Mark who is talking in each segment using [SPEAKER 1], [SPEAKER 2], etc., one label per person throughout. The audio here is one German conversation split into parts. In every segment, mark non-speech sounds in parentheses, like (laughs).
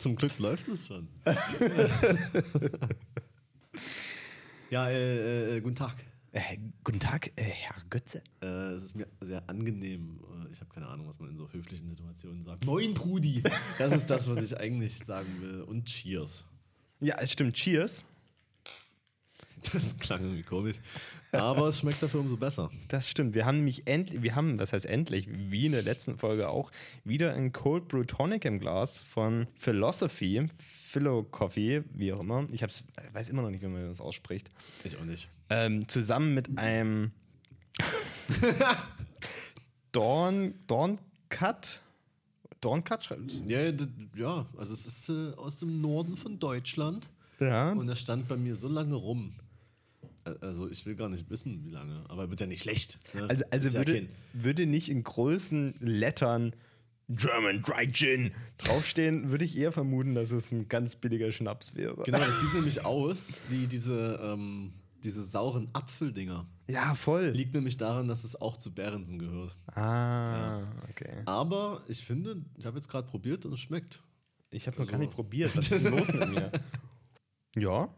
[SPEAKER 1] Zum Glück läuft es schon. (laughs) ja, äh, äh, guten Tag.
[SPEAKER 2] Äh, guten Tag, äh, Herr Götze.
[SPEAKER 1] Äh, es ist mir sehr angenehm. Äh, Ich habe keine Ahnung, was man in so höflichen Situationen sagt. Moin, Brudi. Das ist das, was ich eigentlich sagen will. Und Cheers.
[SPEAKER 2] Ja, es stimmt. Cheers. (laughs)
[SPEAKER 1] Das klang irgendwie komisch. Aber es schmeckt dafür umso besser.
[SPEAKER 2] Das stimmt. Wir haben nämlich endlich, wir haben, was heißt endlich, wie in der letzten Folge auch, wieder ein Cold Brew Tonic im Glas von Philosophy, Philo Coffee, wie auch immer. Ich hab's, weiß immer noch nicht, wie man das ausspricht.
[SPEAKER 1] Ich auch nicht.
[SPEAKER 2] Ähm, zusammen mit einem (laughs) Dorn, Dorn Cut. Dorn Cut schreibt.
[SPEAKER 1] Ja, ja, also es ist äh, aus dem Norden von Deutschland.
[SPEAKER 2] Ja.
[SPEAKER 1] Und er stand bei mir so lange rum. Also ich will gar nicht wissen, wie lange. Aber wird ja nicht schlecht. Ne?
[SPEAKER 2] Also, also
[SPEAKER 1] Ist ja
[SPEAKER 2] würde, würde nicht in großen Lettern German Dry Gin draufstehen, würde ich eher vermuten, dass es ein ganz billiger Schnaps wäre.
[SPEAKER 1] Genau, das (laughs) sieht nämlich aus wie diese, ähm, diese sauren Apfeldinger.
[SPEAKER 2] Ja, voll.
[SPEAKER 1] Liegt nämlich daran, dass es auch zu Behrensen gehört.
[SPEAKER 2] Ah, okay.
[SPEAKER 1] Aber ich finde, ich habe jetzt gerade probiert und es schmeckt.
[SPEAKER 2] Ich habe noch
[SPEAKER 1] Also-
[SPEAKER 2] gar nicht probiert. Was ist denn los mit mir? (laughs) Ja,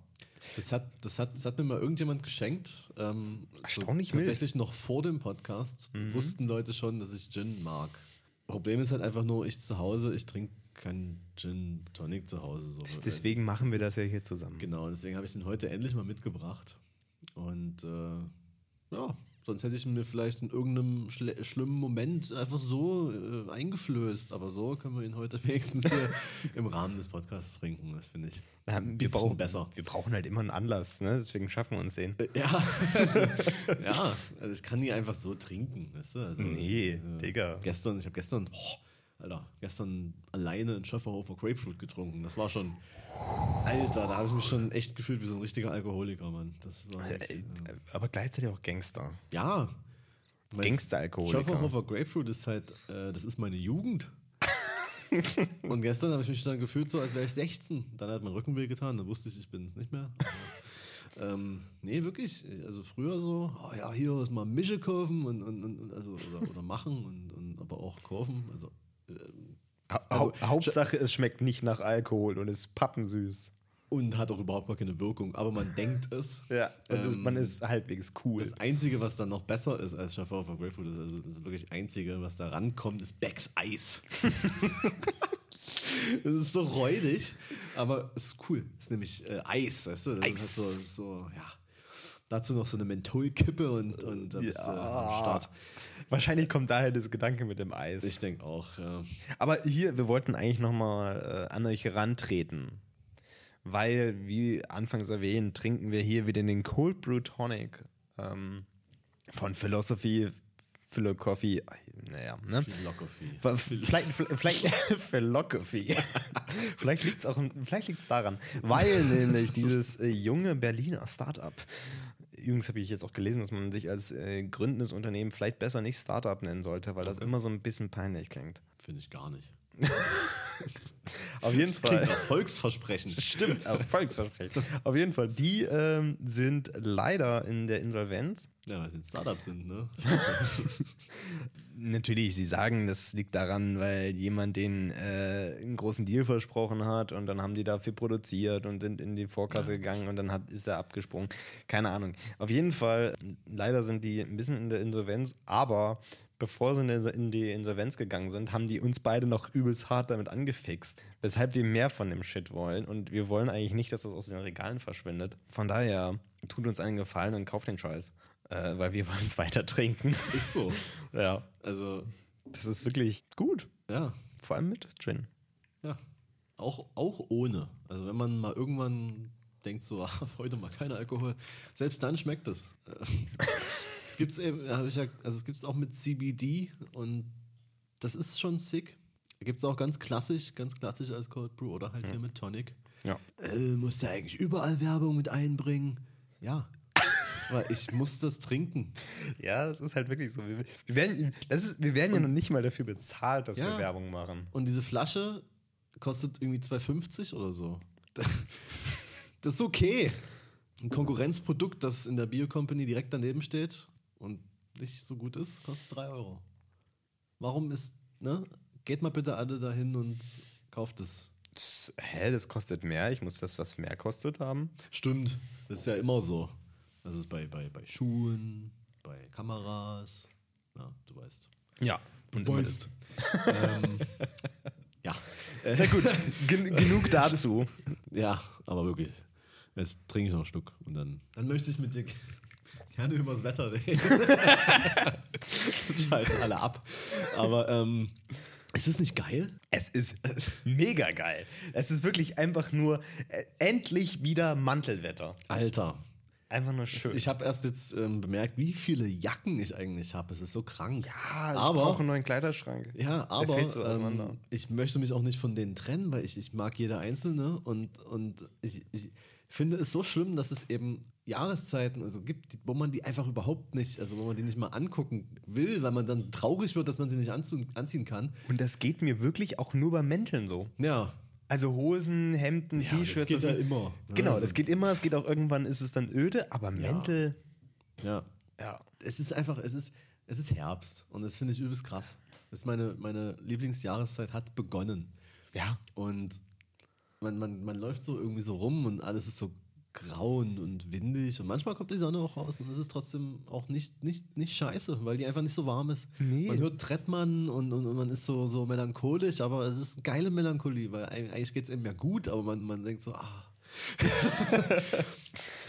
[SPEAKER 1] Das hat, das hat, das hat mir mal irgendjemand geschenkt. Ähm,
[SPEAKER 2] Erstaunlich
[SPEAKER 1] so,
[SPEAKER 2] mild.
[SPEAKER 1] Tatsächlich noch vor dem Podcast wussten Leute schon, dass ich Gin mag. Problem ist halt einfach nur, ich zu Hause, ich trinke keinen Gin Tonic zu Hause. So.
[SPEAKER 2] deswegen machen wir das ja hier zusammen.
[SPEAKER 1] Genau, deswegen habe ich den heute endlich mal mitgebracht. Und äh, ja, sonst hätte ich ihn mir vielleicht in irgendeinem schlimmen Moment einfach so äh, eingeflößt. Aber so können wir ihn heute (laughs) wenigstens hier im Rahmen des Podcasts trinken. Das finde ich
[SPEAKER 2] Ja,
[SPEAKER 1] ein
[SPEAKER 2] wir,
[SPEAKER 1] bisschen
[SPEAKER 2] brauchen,
[SPEAKER 1] besser.
[SPEAKER 2] wir brauchen halt immer einen Anlass, ne? deswegen schaffen wir uns den.
[SPEAKER 1] Äh, Ja, (laughs) also, ja, also ich kann die einfach so trinken, weißt du? Also,
[SPEAKER 2] Nee,
[SPEAKER 1] also
[SPEAKER 2] Digga.
[SPEAKER 1] Gestern, ich habe gestern, oh, Alter, gestern alleine einen Schöfferhofer Grapefruit getrunken. Das war schon, Alter, da habe ich mich schon echt gefühlt wie so ein richtiger Alkoholiker, Mann. Das war, echt, äh,
[SPEAKER 2] Aber gleichzeitig auch Gangster.
[SPEAKER 1] ja.
[SPEAKER 2] Gangster-Alkoholiker.
[SPEAKER 1] Schöfferhofer Grapefruit ist halt, äh, das ist meine Jugend. (laughs) Und gestern habe ich mich dann gefühlt so, als wäre ich 16. Dann hat mein Rücken weh getan, dann wusste ich, ich bin es nicht mehr. Aber, ähm, nee, wirklich. Also früher so, oh ja, hier ist mal Mische kaufen und, und, und also, oder, oder machen und, und aber auch kaufen. Also, Also,
[SPEAKER 2] Hau- Hauptsache, es schmeckt nicht nach Alkohol und ist pappensüß.
[SPEAKER 1] und hat auch überhaupt gar keine Wirkung, aber man denkt es. (laughs)
[SPEAKER 2] Ja,
[SPEAKER 1] Ähm,
[SPEAKER 2] man ist halbwegs cool.
[SPEAKER 1] Das Einzige, was dann noch besser ist als Schaffer Grapefruit, ist also das wirklich Einzige, was da rankommt, ist Becks Eis. (laughs) (laughs) das ist so räudig, aber es ist cool. Es ist nämlich äh, Eis, weißt du? Das
[SPEAKER 2] Eis.
[SPEAKER 1] Ist halt so, so, ja. Dazu noch so eine Mentholkippe und, und dann bist du am Start.
[SPEAKER 2] Wahrscheinlich kommt daher das Gedanke mit dem Eis.
[SPEAKER 1] Ich denke auch, ja.
[SPEAKER 2] Aber hier, wir wollten eigentlich nochmal äh, an euch herantreten. Weil, wie anfangs erwähnt, trinken wir hier wieder den Cold Brew Tonic ähm, von Philosophy, Philo Coffee. Naja, ne?
[SPEAKER 1] Philosophy.
[SPEAKER 2] Vielleicht, vielleicht (laughs) Philosophy. (laughs) vielleicht liegt es auch vielleicht liegt's daran, weil nämlich dieses äh, junge Berliner Startup, übrigens habe ich jetzt auch gelesen, dass man sich als äh, gründendes Unternehmen vielleicht besser nicht Startup nennen sollte, weil das
[SPEAKER 1] Okay.
[SPEAKER 2] immer so ein bisschen peinlich klingt.
[SPEAKER 1] Finde ich gar nicht. (laughs) (laughs)
[SPEAKER 2] Auf jeden
[SPEAKER 1] Klingt nach Volksversprechen.
[SPEAKER 2] Stimmt, Erfolgsversprechen. Auf jeden Fall, die ähm, sind leider in der Insolvenz.
[SPEAKER 1] Ja, weil sie ein Startup sind, ne? (laughs)
[SPEAKER 2] Natürlich, sie sagen, das liegt daran, weil jemand den äh, einen großen Deal versprochen hat und dann haben die dafür produziert und sind in die Vorkasse gegangen und dann hat, ist er abgesprungen. Keine Ahnung. Auf jeden Fall, leider sind die ein bisschen in der Insolvenz, aber bevor sie in die- in die Insolvenz gegangen sind, haben die uns beide noch übelst hart damit angefixt, weshalb wir mehr von dem Shit wollen und wir wollen eigentlich nicht, dass das aus den Regalen verschwindet. Von daher, tut uns einen Gefallen und kauft den Scheiß, äh, weil wir (laughs) wollen es weiter trinken.
[SPEAKER 1] Ist so. (laughs)
[SPEAKER 2] ja.
[SPEAKER 1] Also,
[SPEAKER 2] Das ist wirklich gut.
[SPEAKER 1] ja,
[SPEAKER 2] Vor allem mit Gin.
[SPEAKER 1] Ja, auch, auch ohne. Also wenn man mal irgendwann denkt, so, (laughs) ah, heute mal kein Alkohol, selbst dann schmeckt es. Es gibt es eben, habe ich ja, also es gibt es auch mit CBD und das ist schon sick. Gibt es auch ganz klassisch, ganz klassisch als Cold Brew oder halt hier mit Tonic.
[SPEAKER 2] Ja.
[SPEAKER 1] Äh, musst ja eigentlich überall Werbung mit einbringen. Ja. Aber ich muss das trinken. (laughs)
[SPEAKER 2] Ja, das ist halt wirklich so. Wir, wir, werden, das ist, wir werden ja noch nicht mal dafür bezahlt, dass
[SPEAKER 1] Ja.
[SPEAKER 2] wir Werbung machen.
[SPEAKER 1] Und diese Flasche kostet irgendwie 2,50 oder so. Das ist okay. Ein Konkurrenzprodukt, das in der Bio-Company direkt daneben steht und nicht so gut ist, kostet 3 Euro. Warum ist, ne? Geht mal bitte alle dahin und kauft es.
[SPEAKER 2] Hä, das kostet mehr? Ich muss das, was mehr kostet, haben?
[SPEAKER 1] Stimmt, das ist ja immer so. Das ist bei, bei, bei Schuhen, bei Kameras. Ja, du weißt.
[SPEAKER 2] Ja. Und immer das-
[SPEAKER 1] ähm, (laughs) ja.
[SPEAKER 2] Na gut, gen genug dazu. (laughs)
[SPEAKER 1] ja, aber wirklich. Jetzt trinke ich noch einen Schluck und dann. Dann möchte ich mit dir gerne über das Wetter reden. (laughs) das schalten alle ab. Aber ähm, ist es nicht geil?
[SPEAKER 2] Es ist (laughs) mega geil. Es ist wirklich einfach nur äh, endlich wieder Mantelwetter.
[SPEAKER 1] Alter.
[SPEAKER 2] Einfach nur schön.
[SPEAKER 1] Ich habe erst jetzt ähm, bemerkt, wie viele Jacken ich eigentlich habe. Es ist so krank.
[SPEAKER 2] ah, ich
[SPEAKER 1] aber
[SPEAKER 2] brauche einen neuen Kleiderschrank.
[SPEAKER 1] Ja, aber
[SPEAKER 2] Der fällt so auseinander.
[SPEAKER 1] ähm, ich möchte mich auch nicht von denen trennen, weil ich, ich mag jede einzelne und, und ich, ich finde es so schlimm, dass es eben Jahreszeiten also gibt, wo man die einfach überhaupt nicht, also wo man die nicht mal angucken will, weil man dann traurig wird, dass man sie nicht anziehen kann.
[SPEAKER 2] Und das geht mir wirklich auch nur bei Mänteln so.
[SPEAKER 1] Ja,
[SPEAKER 2] Also Hosen, Hemden,
[SPEAKER 1] Ja,
[SPEAKER 2] T-Shirts.
[SPEAKER 1] das geht ja immer. ne?
[SPEAKER 2] Genau,
[SPEAKER 1] Also-
[SPEAKER 2] das geht immer. Es geht auch irgendwann, ist es dann öde, aber Mäntel,
[SPEAKER 1] ja.
[SPEAKER 2] ja.
[SPEAKER 1] Es ist einfach, es ist, es ist Herbst und das finde ich übelst krass. Das ist meine, meine Lieblingsjahreszeit hat begonnen.
[SPEAKER 2] Ja.
[SPEAKER 1] Und man, man, man läuft so irgendwie so rum und alles ist so grau und, windig und manchmal kommt die Sonne auch raus und es ist trotzdem auch nicht, nicht, nicht scheiße, weil die einfach nicht so warm ist.
[SPEAKER 2] Nee.
[SPEAKER 1] Man hört Trettmann und, und, und man ist so, so melancholisch, aber es ist eine geile Melancholie, weil eig- eigentlich geht es einem ja gut, aber man, man denkt so, ah. (laughs)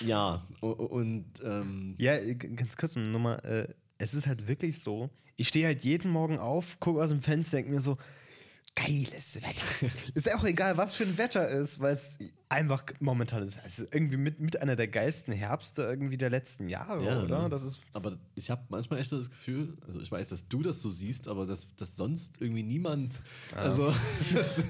[SPEAKER 1] ja, und ähm,
[SPEAKER 2] Ja, ganz kurz nochmal. Äh, es ist halt wirklich so, ich stehe halt jeden Morgen auf, gucke aus dem Fenster, denke mir so, geiles Wetter. (laughs) ist ja auch egal, was für ein Wetter ist, weil es einfach momentan ist. Es ist irgendwie mit, mit einer der geilsten Herbste irgendwie der letzten Jahre,
[SPEAKER 1] Ja,
[SPEAKER 2] oder?
[SPEAKER 1] ne?
[SPEAKER 2] Das ist
[SPEAKER 1] Aber ich habe manchmal echt so das Gefühl, also ich weiß, dass du das so siehst, aber dass, dass sonst irgendwie niemand. Also, (laughs) das,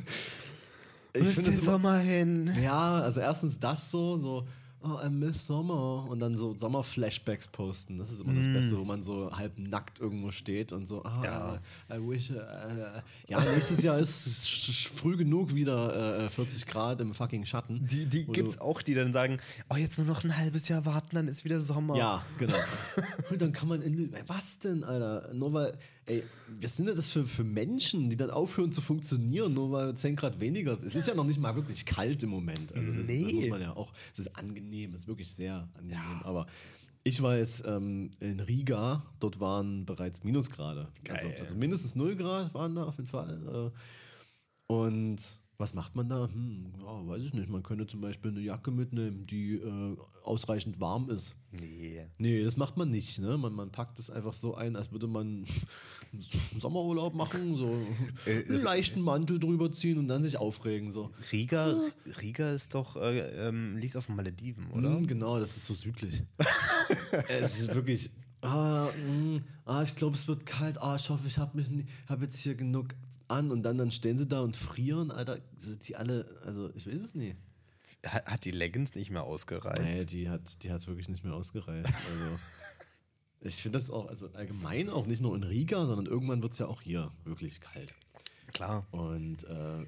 [SPEAKER 2] Wo ist der Sommer hin?
[SPEAKER 1] Ja, also erstens das so, so, oh, I miss Sommer. Und dann so Sommer-Flashbacks posten. Das ist immer das Beste, wo man so halb nackt irgendwo steht und so, ah,
[SPEAKER 2] Mm. Ja.
[SPEAKER 1] I wish, äh, ja, nächstes Jahr ist es früh genug wieder äh, 40 Grad im fucking Schatten.
[SPEAKER 2] Die, die gibt's
[SPEAKER 1] du-
[SPEAKER 2] auch, die dann sagen, oh, jetzt nur noch ein halbes Jahr warten, dann ist wieder Sommer.
[SPEAKER 1] Ja, genau. Und dann kann man in was denn, Alter? Nur weil, ey, was sind denn das für, für Menschen, die dann aufhören zu funktionieren, nur weil 10 Grad weniger ist? Es ist ja noch nicht mal wirklich kalt im Moment. Also das, das
[SPEAKER 2] Nee.
[SPEAKER 1] muss man ja auch, es ist angenehm, es ist wirklich sehr angenehm. Aber ich jetzt ähm, in Riga, dort waren bereits Minusgrade. Also, also mindestens 0 Grad waren da auf jeden Fall. Äh, und was macht man da? Hm, ja, weiß ich nicht. Man könnte zum Beispiel eine Jacke mitnehmen, die äh, ausreichend warm ist.
[SPEAKER 2] Nee.
[SPEAKER 1] Nee, das macht man nicht. Ne? Man, man packt es einfach so ein, als würde man einen (laughs) Sommerurlaub machen, so (laughs)
[SPEAKER 2] Äh,
[SPEAKER 1] einen leichten Mantel drüber ziehen und dann sich aufregen. So.
[SPEAKER 2] Riga, Riga ist doch, äh, ähm, liegt auf den Malediven, oder?
[SPEAKER 1] Mm, genau, das ist so südlich. (laughs) es ist wirklich. Ah, mm, ah ich glaube, es wird kalt. Ah, ich hoffe, ich habe hab jetzt hier genug an. Und dann, dann stehen sie da und frieren, Alter. Sind die alle. Also, ich weiß es nicht.
[SPEAKER 2] Hat, hat die Leggings nicht mehr ausgereicht?
[SPEAKER 1] Nee, die hat, die hat wirklich nicht mehr ausgereicht. Also, (laughs) ich finde das auch, also allgemein auch nicht nur in Riga, sondern irgendwann wird es ja auch hier wirklich kalt.
[SPEAKER 2] Klar.
[SPEAKER 1] Und äh,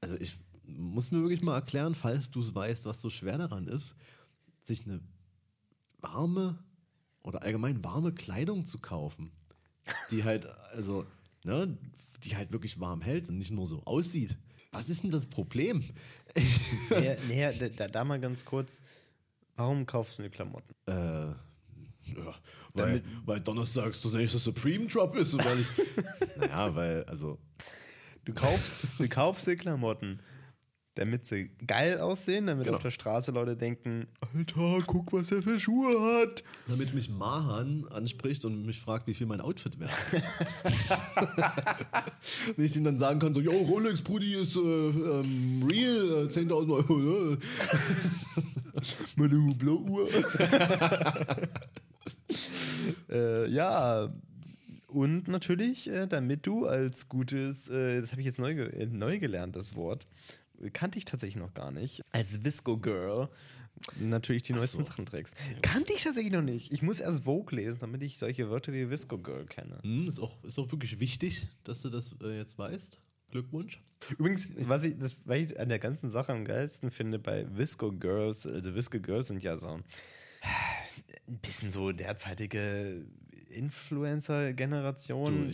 [SPEAKER 1] also ich muss mir wirklich mal erklären, falls du es weißt, was so schwer daran ist, sich eine warme oder allgemein warme Kleidung zu kaufen, die halt, also, ne, die halt wirklich warm hält und nicht nur so aussieht. Was ist denn das Problem?
[SPEAKER 2] nee, nee, da, da, mal ganz kurz. Warum kaufst du die Klamotten?
[SPEAKER 1] Äh, ja, weil, weil donnerstags das nächste Supreme Drop ist und weil ich. (laughs) naja, weil, also.
[SPEAKER 2] Du kaufst, du kaufst die Klamotten, damit sie geil aussehen, damit
[SPEAKER 1] Genau.
[SPEAKER 2] auf der Straße Leute denken, Alter, guck, was er für Schuhe hat.
[SPEAKER 1] Damit mich Mahan anspricht und mich fragt, wie viel mein Outfit wert ist. (laughs) Nicht ihm dann sagen kann, so, yo, Rolex Brudi ist äh, ähm, real, äh, 10.000 Euro. äh.
[SPEAKER 2] Meine Hublot-Uhr. (laughs) äh, ja, und natürlich, äh, damit du als gutes, äh, das habe ich jetzt neu, äh, neu gelernt, das Wort, kannte ich tatsächlich noch gar nicht, als Visco Girl natürlich die
[SPEAKER 1] Ach
[SPEAKER 2] neuesten
[SPEAKER 1] so.
[SPEAKER 2] Sachen trägst. Kannte ich tatsächlich noch nicht. Ich muss erst Vogue lesen, damit ich solche Wörter wie Visco Girl kenne.
[SPEAKER 1] Hm, ist, auch, ist auch wirklich wichtig, dass du das äh, jetzt weißt. Glückwunsch.
[SPEAKER 2] Übrigens, was ich, das, was ich an der ganzen Sache am geilsten finde bei Visco Girls, also Visco Girls sind ja so ein bisschen so derzeitige Influencer-Generation.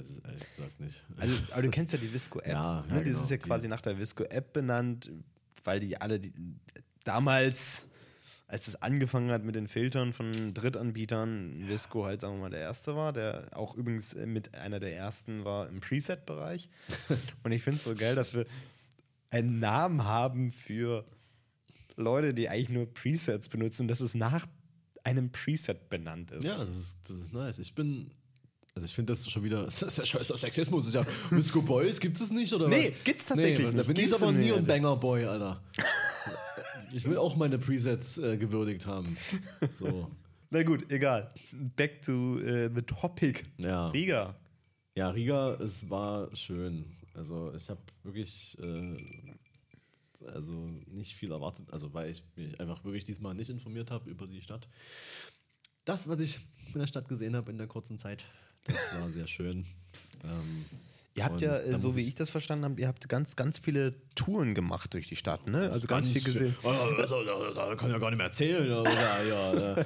[SPEAKER 1] Ich weiß es ehrlich gesagt nicht.
[SPEAKER 2] Also, (laughs) aber du kennst ja die Visco-App.
[SPEAKER 1] Ja,
[SPEAKER 2] ne?
[SPEAKER 1] ja,
[SPEAKER 2] Das
[SPEAKER 1] genau,
[SPEAKER 2] ist ja
[SPEAKER 1] die-
[SPEAKER 2] quasi nach der Visco-App benannt, weil die alle die, damals, als es angefangen hat mit den Filtern von Drittanbietern, Visco halt, sagen wir mal, der erste war, der auch übrigens äh, mit einer der ersten war im Preset-Bereich. (laughs) Und ich finde es so geil, dass wir einen Namen haben für Leute, die eigentlich nur Presets benutzen, dass es nach einem Preset benannt ist.
[SPEAKER 1] Ja, das ist, das ist nice. Ich bin. Also ich finde das schon wieder. (laughs) Das ist ja scheiße Sexismus. Ist ja. Disco Boys gibt es nicht, oder
[SPEAKER 2] Nee,
[SPEAKER 1] was?
[SPEAKER 2] gibt's tatsächlich
[SPEAKER 1] Da
[SPEAKER 2] nicht.
[SPEAKER 1] bin ich aber nie ein. Banger Boy, Alter. (laughs) Ich will auch meine Presets äh, gewürdigt haben. So. (laughs)
[SPEAKER 2] Na gut, egal. Back to äh, the topic.
[SPEAKER 1] Ja.
[SPEAKER 2] Riga.
[SPEAKER 1] Ja, Riga, es war schön. Also ich habe wirklich äh, also nicht viel erwartet, also weil ich mich einfach wirklich diesmal nicht informiert habe über die Stadt. Das, was ich in der Stadt gesehen habe in der kurzen Zeit, das war sehr schön. Ähm,
[SPEAKER 2] Ihr habt ja, so wie ich das verstanden habe, ihr habt ganz, ganz viele Touren gemacht durch die Stadt, ne? Also ganz, viel
[SPEAKER 1] schön.
[SPEAKER 2] gesehen.
[SPEAKER 1] Oh, Also, da, da kann ich ja gar nicht mehr erzählen. aber (laughs) Ja.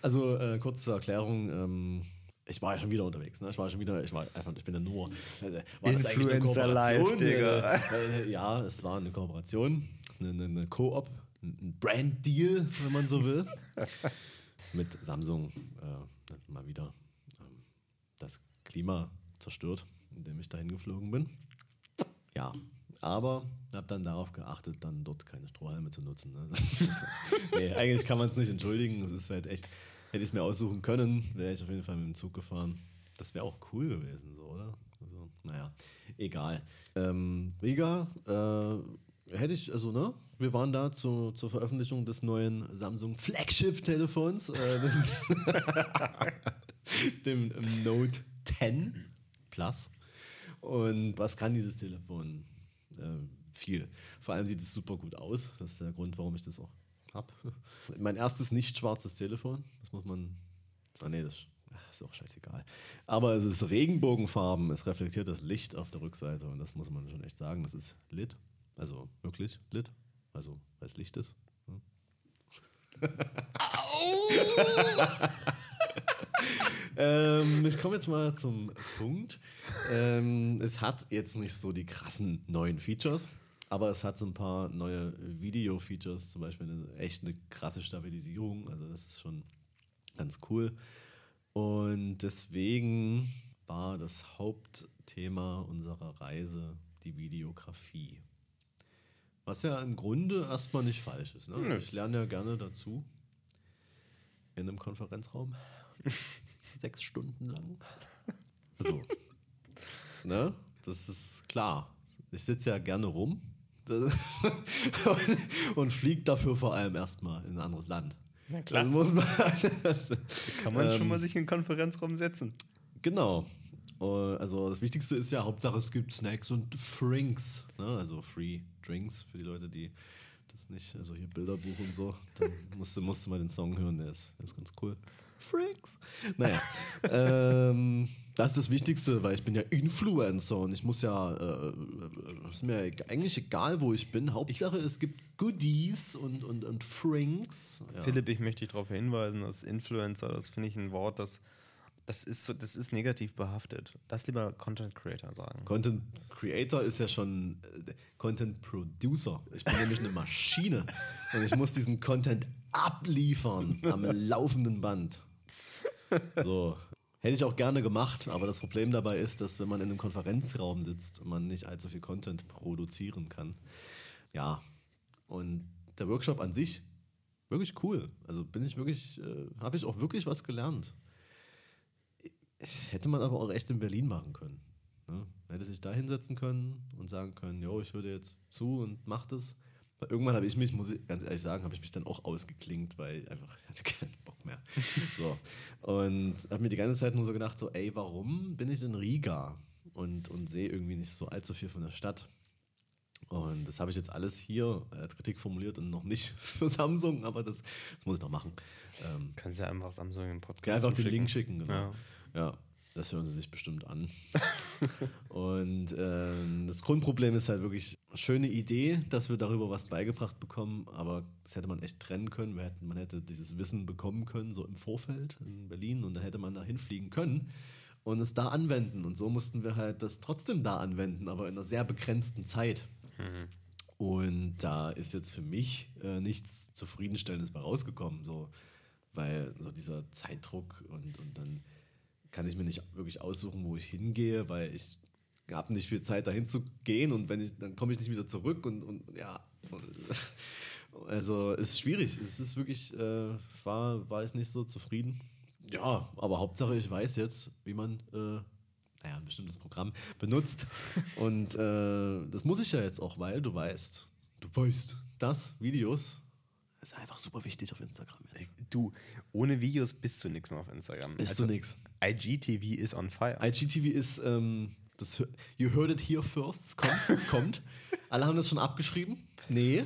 [SPEAKER 1] Also äh, kurz zur Erklärung. Ähm, ich war ja schon wieder unterwegs. Ne? Ich war schon wieder, ich war einfach, ich bin ja nur. Äh, das
[SPEAKER 2] Influencer live? Digga.
[SPEAKER 1] Äh, ja, es war eine Kooperation, eine, eine, Co-op, ein ein Brand-Deal, wenn man so will. (laughs) Mit Samsung äh, mal wieder ähm, das Klima zerstört, indem ich dahin geflogen bin. Ja, aber habe dann darauf geachtet, dann dort keine Strohhalme zu nutzen. Ne? (laughs) nee, eigentlich kann man es nicht entschuldigen. Es ist halt echt, hätte ich es mir aussuchen können, wäre ich auf jeden Fall mit dem Zug gefahren. Das wäre auch cool gewesen, so, oder? Also, naja, egal. Ähm, Riga, äh, hätte ich, also, ne? Wir waren da zu, zur Veröffentlichung des neuen Samsung Flagship-Telefons, äh, dem, (laughs) Note 10 Plus. Und was kann dieses Telefon? Äh, viel. Vor allem sieht es super gut aus. Das ist der Grund, warum ich das auch habe. Mein erstes nicht schwarzes Telefon. Das muss man. Ah, nee, das ist auch scheißegal. Aber es ist Regenbogenfarben. Es reflektiert das Licht auf der Rückseite. Und das muss man schon echt sagen. Das ist lit. Also wirklich lit. Also, weil es Licht ist. Ja. (laughs) ähm, ich komme jetzt mal zum Punkt. Ähm, es hat jetzt nicht so die krassen neuen Features, aber es hat so ein paar neue Video-Features, zum Beispiel eine echt eine krasse Stabilisierung. Also das ist schon ganz cool. Und deswegen war das Hauptthema unserer Reise die Videografie. Was ja im Grunde erstmal nicht falsch ist. Ne?
[SPEAKER 2] Nö.
[SPEAKER 1] Ich lerne ja gerne dazu in einem Konferenzraum. (laughs) Sechs Stunden lang. So. ne? Das ist klar. Ich sitze ja gerne rum und, (laughs) und fliege dafür vor allem erstmal in ein anderes Land.
[SPEAKER 2] Na klar.
[SPEAKER 1] Das muss man. (laughs) Das,
[SPEAKER 2] Kann man schon
[SPEAKER 1] ähm,
[SPEAKER 2] mal sich in den Konferenzraum setzen.
[SPEAKER 1] Genau. Äh, Also das Wichtigste ist ja, Hauptsache es gibt Snacks und Frinks. Ne? Also Free Drinks für die Leute, die das nicht, also hier Bilderbuch und so. Dann (laughs) musste, musste mal den Song hören, der ist, der ist ganz cool. Frinks. (laughs) Naja. ähm, das ist das Wichtigste, weil ich bin ja Influencer und ich muss ja, äh, äh, ist mir eigentlich egal, wo ich bin. Hauptsache es gibt Goodies und, und, und Frinks. Ja.
[SPEAKER 2] Philipp, ich möchte dich darauf hinweisen, dass Influencer, das finde ich ein Wort, das, das, ist so, das ist negativ behaftet. Lass lieber Content Creator sagen.
[SPEAKER 1] Content Creator ist ja schon äh, Content Producer. Ich bin nämlich eine Maschine und ich muss diesen Content abliefern am laufenden Band. So. Hätte ich auch gerne gemacht, aber das Problem dabei ist, dass wenn man in einem Konferenzraum sitzt, man nicht allzu viel Content produzieren kann. Ja. Und der Workshop an sich, wirklich cool. Also bin ich wirklich, äh, habe ich auch wirklich was gelernt. Hätte man aber auch echt in Berlin machen können. Ne? Hätte sich da hinsetzen können und sagen können, jo, ich höre dir jetzt zu und mach das. Weil irgendwann habe ich mich, muss ich ganz ehrlich sagen, habe ich mich dann auch ausgeklingt, weil ich einfach (laughs) ich hatte keinen Bock mehr. (laughs) so. Und habe mir die ganze Zeit nur so gedacht, so, ey, warum bin ich in Riga und, und sehe irgendwie nicht so allzu viel von der Stadt? Und das habe ich jetzt alles hier als Kritik formuliert und noch nicht (laughs) für Samsung, aber das, das muss ich noch machen. Ähm,
[SPEAKER 2] Kannst ja einfach Samsung im Podcast
[SPEAKER 1] ja, einfach den. Link schicken, genau.
[SPEAKER 2] Ja.
[SPEAKER 1] Ja, das hören sie sich bestimmt an. und ähm, das Grundproblem ist halt wirklich schöne Idee, dass wir darüber was beigebracht bekommen, aber das hätte man echt trennen können. Hätten, man hätte dieses Wissen bekommen können, so im Vorfeld in Berlin, und dann hätte man da hinfliegen können und es da anwenden. Und so mussten wir halt das trotzdem da anwenden, aber in einer sehr begrenzten Zeit. Und da ist jetzt für mich äh, nichts Zufriedenstellendes bei rausgekommen, so, weil so dieser Zeitdruck und, und dann kann ich mir nicht wirklich aussuchen, wo ich hingehe, weil ich habe nicht viel Zeit dahin zu gehen und wenn ich, dann komme ich nicht wieder zurück und, und ja, (laughs) also es ist schwierig. Es ist wirklich, äh, war, war ich nicht so zufrieden. Ja, aber Hauptsache ich weiß jetzt, wie man äh, naja, ein bestimmtes Programm benutzt. (laughs) Und äh, das muss ich ja jetzt auch, weil du weißt, du weißt, dass Videos ist einfach super wichtig auf Instagram jetzt.
[SPEAKER 2] Du, ohne Videos bist du nichts mehr auf Instagram.
[SPEAKER 1] Bist du nix.
[SPEAKER 2] IGTV ist on fire.
[SPEAKER 1] IGTV ist, ähm, das, you heard it here first, es kommt, es (laughs) kommt. Alle haben das schon abgeschrieben. Nee,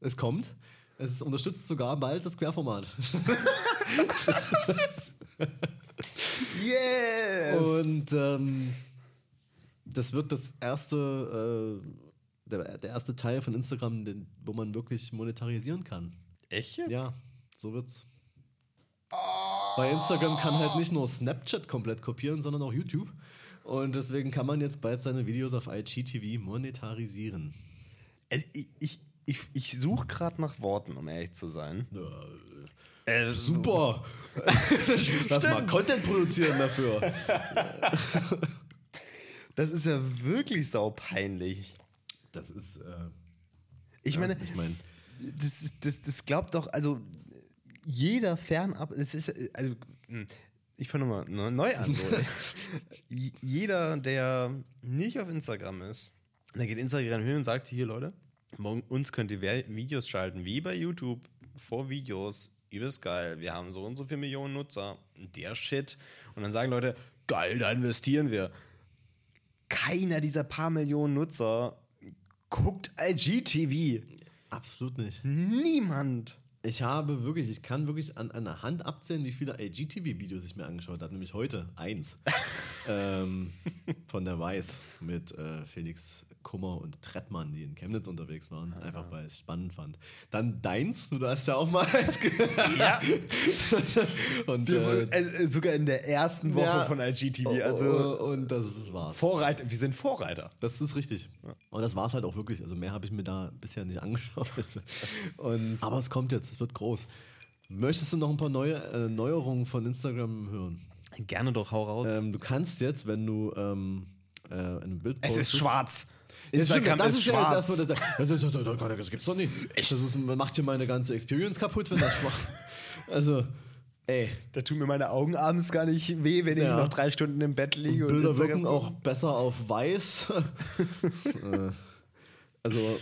[SPEAKER 1] es kommt. Es unterstützt sogar bald das Querformat. (laughs)
[SPEAKER 2] yes!
[SPEAKER 1] Und ähm, das wird das erste, äh, der, der erste Teil von Instagram, den, wo man wirklich monetarisieren kann.
[SPEAKER 2] Echt jetzt?
[SPEAKER 1] Ja, so wird's. Bei Instagram kann halt nicht nur Snapchat komplett kopieren, sondern auch YouTube. Und deswegen kann man jetzt bald seine Videos auf IGTV monetarisieren.
[SPEAKER 2] Also ich ich, ich, ich suche gerade nach Worten, um ehrlich zu sein.
[SPEAKER 1] Äh, super! (laughs) Lass mal Content produzieren dafür.
[SPEAKER 2] Das ist ja wirklich saupeinlich.
[SPEAKER 1] Das ist. Äh,
[SPEAKER 2] Ich
[SPEAKER 1] ja,
[SPEAKER 2] meine,
[SPEAKER 1] ich meine,
[SPEAKER 2] das, das, das glaubt doch, also jeder fernab, es ist, also, hm, ich fange nochmal neu an. (laughs) Jeder, der nicht auf Instagram ist, der geht Instagram hin und sagt, hier Leute, morgen uns könnt ihr Videos schalten, wie bei YouTube, vor Videos, übelst geil, wir haben so und so viele Millionen Nutzer, der Shit. Und dann sagen Leute, geil, da investieren wir. Keiner dieser paar Millionen Nutzer guckt IGTV.
[SPEAKER 1] Absolut nicht.
[SPEAKER 2] Niemand.
[SPEAKER 1] Ich habe wirklich, ich kann wirklich an einer Hand abzählen, wie viele IGTV-Videos ich mir angeschaut habe. Nämlich heute eins. (laughs) ähm, von der Weiß mit äh, Felix Kummer und Trettmann, die in Chemnitz unterwegs waren. Einfach weil ich es spannend fand. Dann deins, du hast ja auch mal (laughs) eins
[SPEAKER 2] Ja. (laughs)
[SPEAKER 1] und,
[SPEAKER 2] Wir,
[SPEAKER 1] äh,
[SPEAKER 2] äh, sogar in der ersten Woche
[SPEAKER 1] ja.
[SPEAKER 2] von IGTV.
[SPEAKER 1] oh,
[SPEAKER 2] Also
[SPEAKER 1] oh, und das war's.
[SPEAKER 2] Vorreiter, wir sind Vorreiter.
[SPEAKER 1] Das ist richtig. Und das war es halt auch wirklich. Also mehr habe ich mir da bisher nicht angeschaut. (laughs) Und, aber es kommt jetzt, es wird groß. Möchtest du noch ein paar neue äh, Neuerungen von Instagram hören?
[SPEAKER 2] Gerne doch, hau raus.
[SPEAKER 1] Ähm, du kannst jetzt, wenn du ähm, äh, ein Bild
[SPEAKER 2] es ist
[SPEAKER 1] postest-
[SPEAKER 2] schwarz. Instagram
[SPEAKER 1] das
[SPEAKER 2] ist
[SPEAKER 1] ja das erste, das, das, ist, das, das, das gibt's doch nicht. Das ist, macht hier meine ganze Experience kaputt, wenn das schwach. Also, ey,
[SPEAKER 2] da tun mir meine Augen abends gar nicht weh, wenn ich
[SPEAKER 1] Ja.
[SPEAKER 2] noch drei Stunden im Bett liege.
[SPEAKER 1] Bilder
[SPEAKER 2] Instagram
[SPEAKER 1] wirken auch besser auf weiß. (laughs) Äh, also,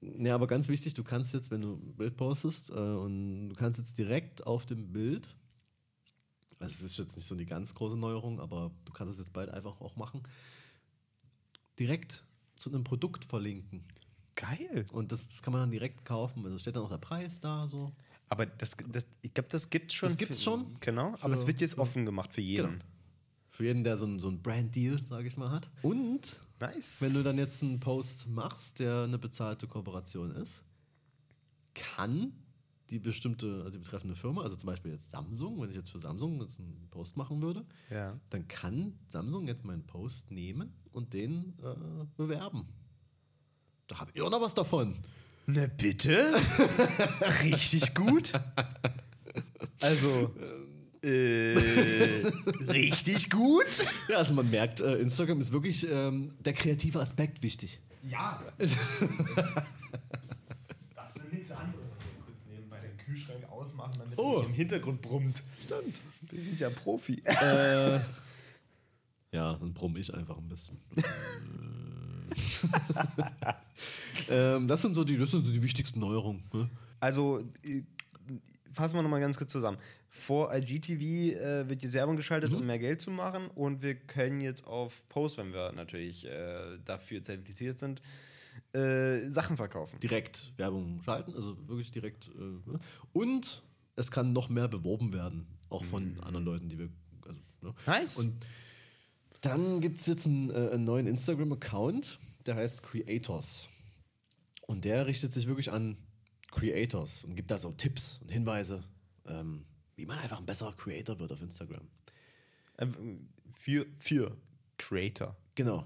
[SPEAKER 1] ja, aber ganz wichtig, du kannst jetzt, wenn du ein Bild postest, äh, und du kannst jetzt direkt auf dem Bild, also es ist jetzt nicht so die ganz große Neuerung, aber du kannst es jetzt bald einfach auch machen, direkt zu einem Produkt verlinken.
[SPEAKER 2] Geil.
[SPEAKER 1] Und das, das kann man dann direkt kaufen. Also steht dann auch der Preis da so.
[SPEAKER 2] Aber das, das, ich glaube, das gibt's schon.
[SPEAKER 1] Das gibt's
[SPEAKER 2] für-
[SPEAKER 1] schon?
[SPEAKER 2] Genau, aber
[SPEAKER 1] Für-
[SPEAKER 2] es wird jetzt offen gemacht für jeden.
[SPEAKER 1] Genau. Für jeden, der so ein, so ein Brand-Deal, sage ich mal, hat. Und
[SPEAKER 2] Nice.
[SPEAKER 1] wenn du dann jetzt einen Post machst, der eine bezahlte Kooperation ist, kann die bestimmte, also die betreffende Firma, also zum Beispiel jetzt Samsung, wenn ich jetzt für Samsung jetzt einen Post machen würde,
[SPEAKER 2] ja.
[SPEAKER 1] dann kann Samsung jetzt meinen Post nehmen und den äh, bewerben. Da habe ich auch noch was davon.
[SPEAKER 2] Na bitte? (laughs) Richtig gut. Also, äh, (laughs) richtig gut.
[SPEAKER 1] Ja, also man merkt, äh, Instagram ist wirklich ähm, der kreative Aspekt wichtig.
[SPEAKER 2] Ja. (laughs) ausmachen, damit
[SPEAKER 1] Oh.
[SPEAKER 2] er nicht im Hintergrund brummt. Stimmt. Wir sind ja Profi.
[SPEAKER 1] Äh, ja, dann brumm ich einfach ein bisschen. (laughs) ähm, das sind so die, das sind so die wichtigsten Neuerungen. Ne?
[SPEAKER 2] Also, äh, fassen wir nochmal ganz kurz zusammen. Vor IGTV äh, wird jetzt Werbung geschaltet, um mehr Geld zu machen. Und wir können jetzt auf Post, wenn wir natürlich äh, dafür zertifiziert sind, äh, Sachen verkaufen.
[SPEAKER 1] Direkt Werbung schalten, also wirklich direkt. Äh, ne? Und es kann noch mehr beworben werden, auch von anderen Leuten, die wir. Also, ne?
[SPEAKER 2] Nice.
[SPEAKER 1] Und dann gibt es jetzt einen, äh, einen neuen Instagram-Account, der heißt Creators. Und der richtet sich wirklich an Creators und gibt da so Tipps und Hinweise, ähm, wie man einfach ein besserer Creator wird auf Instagram.
[SPEAKER 2] Äh, Für, für Creator.
[SPEAKER 1] Genau.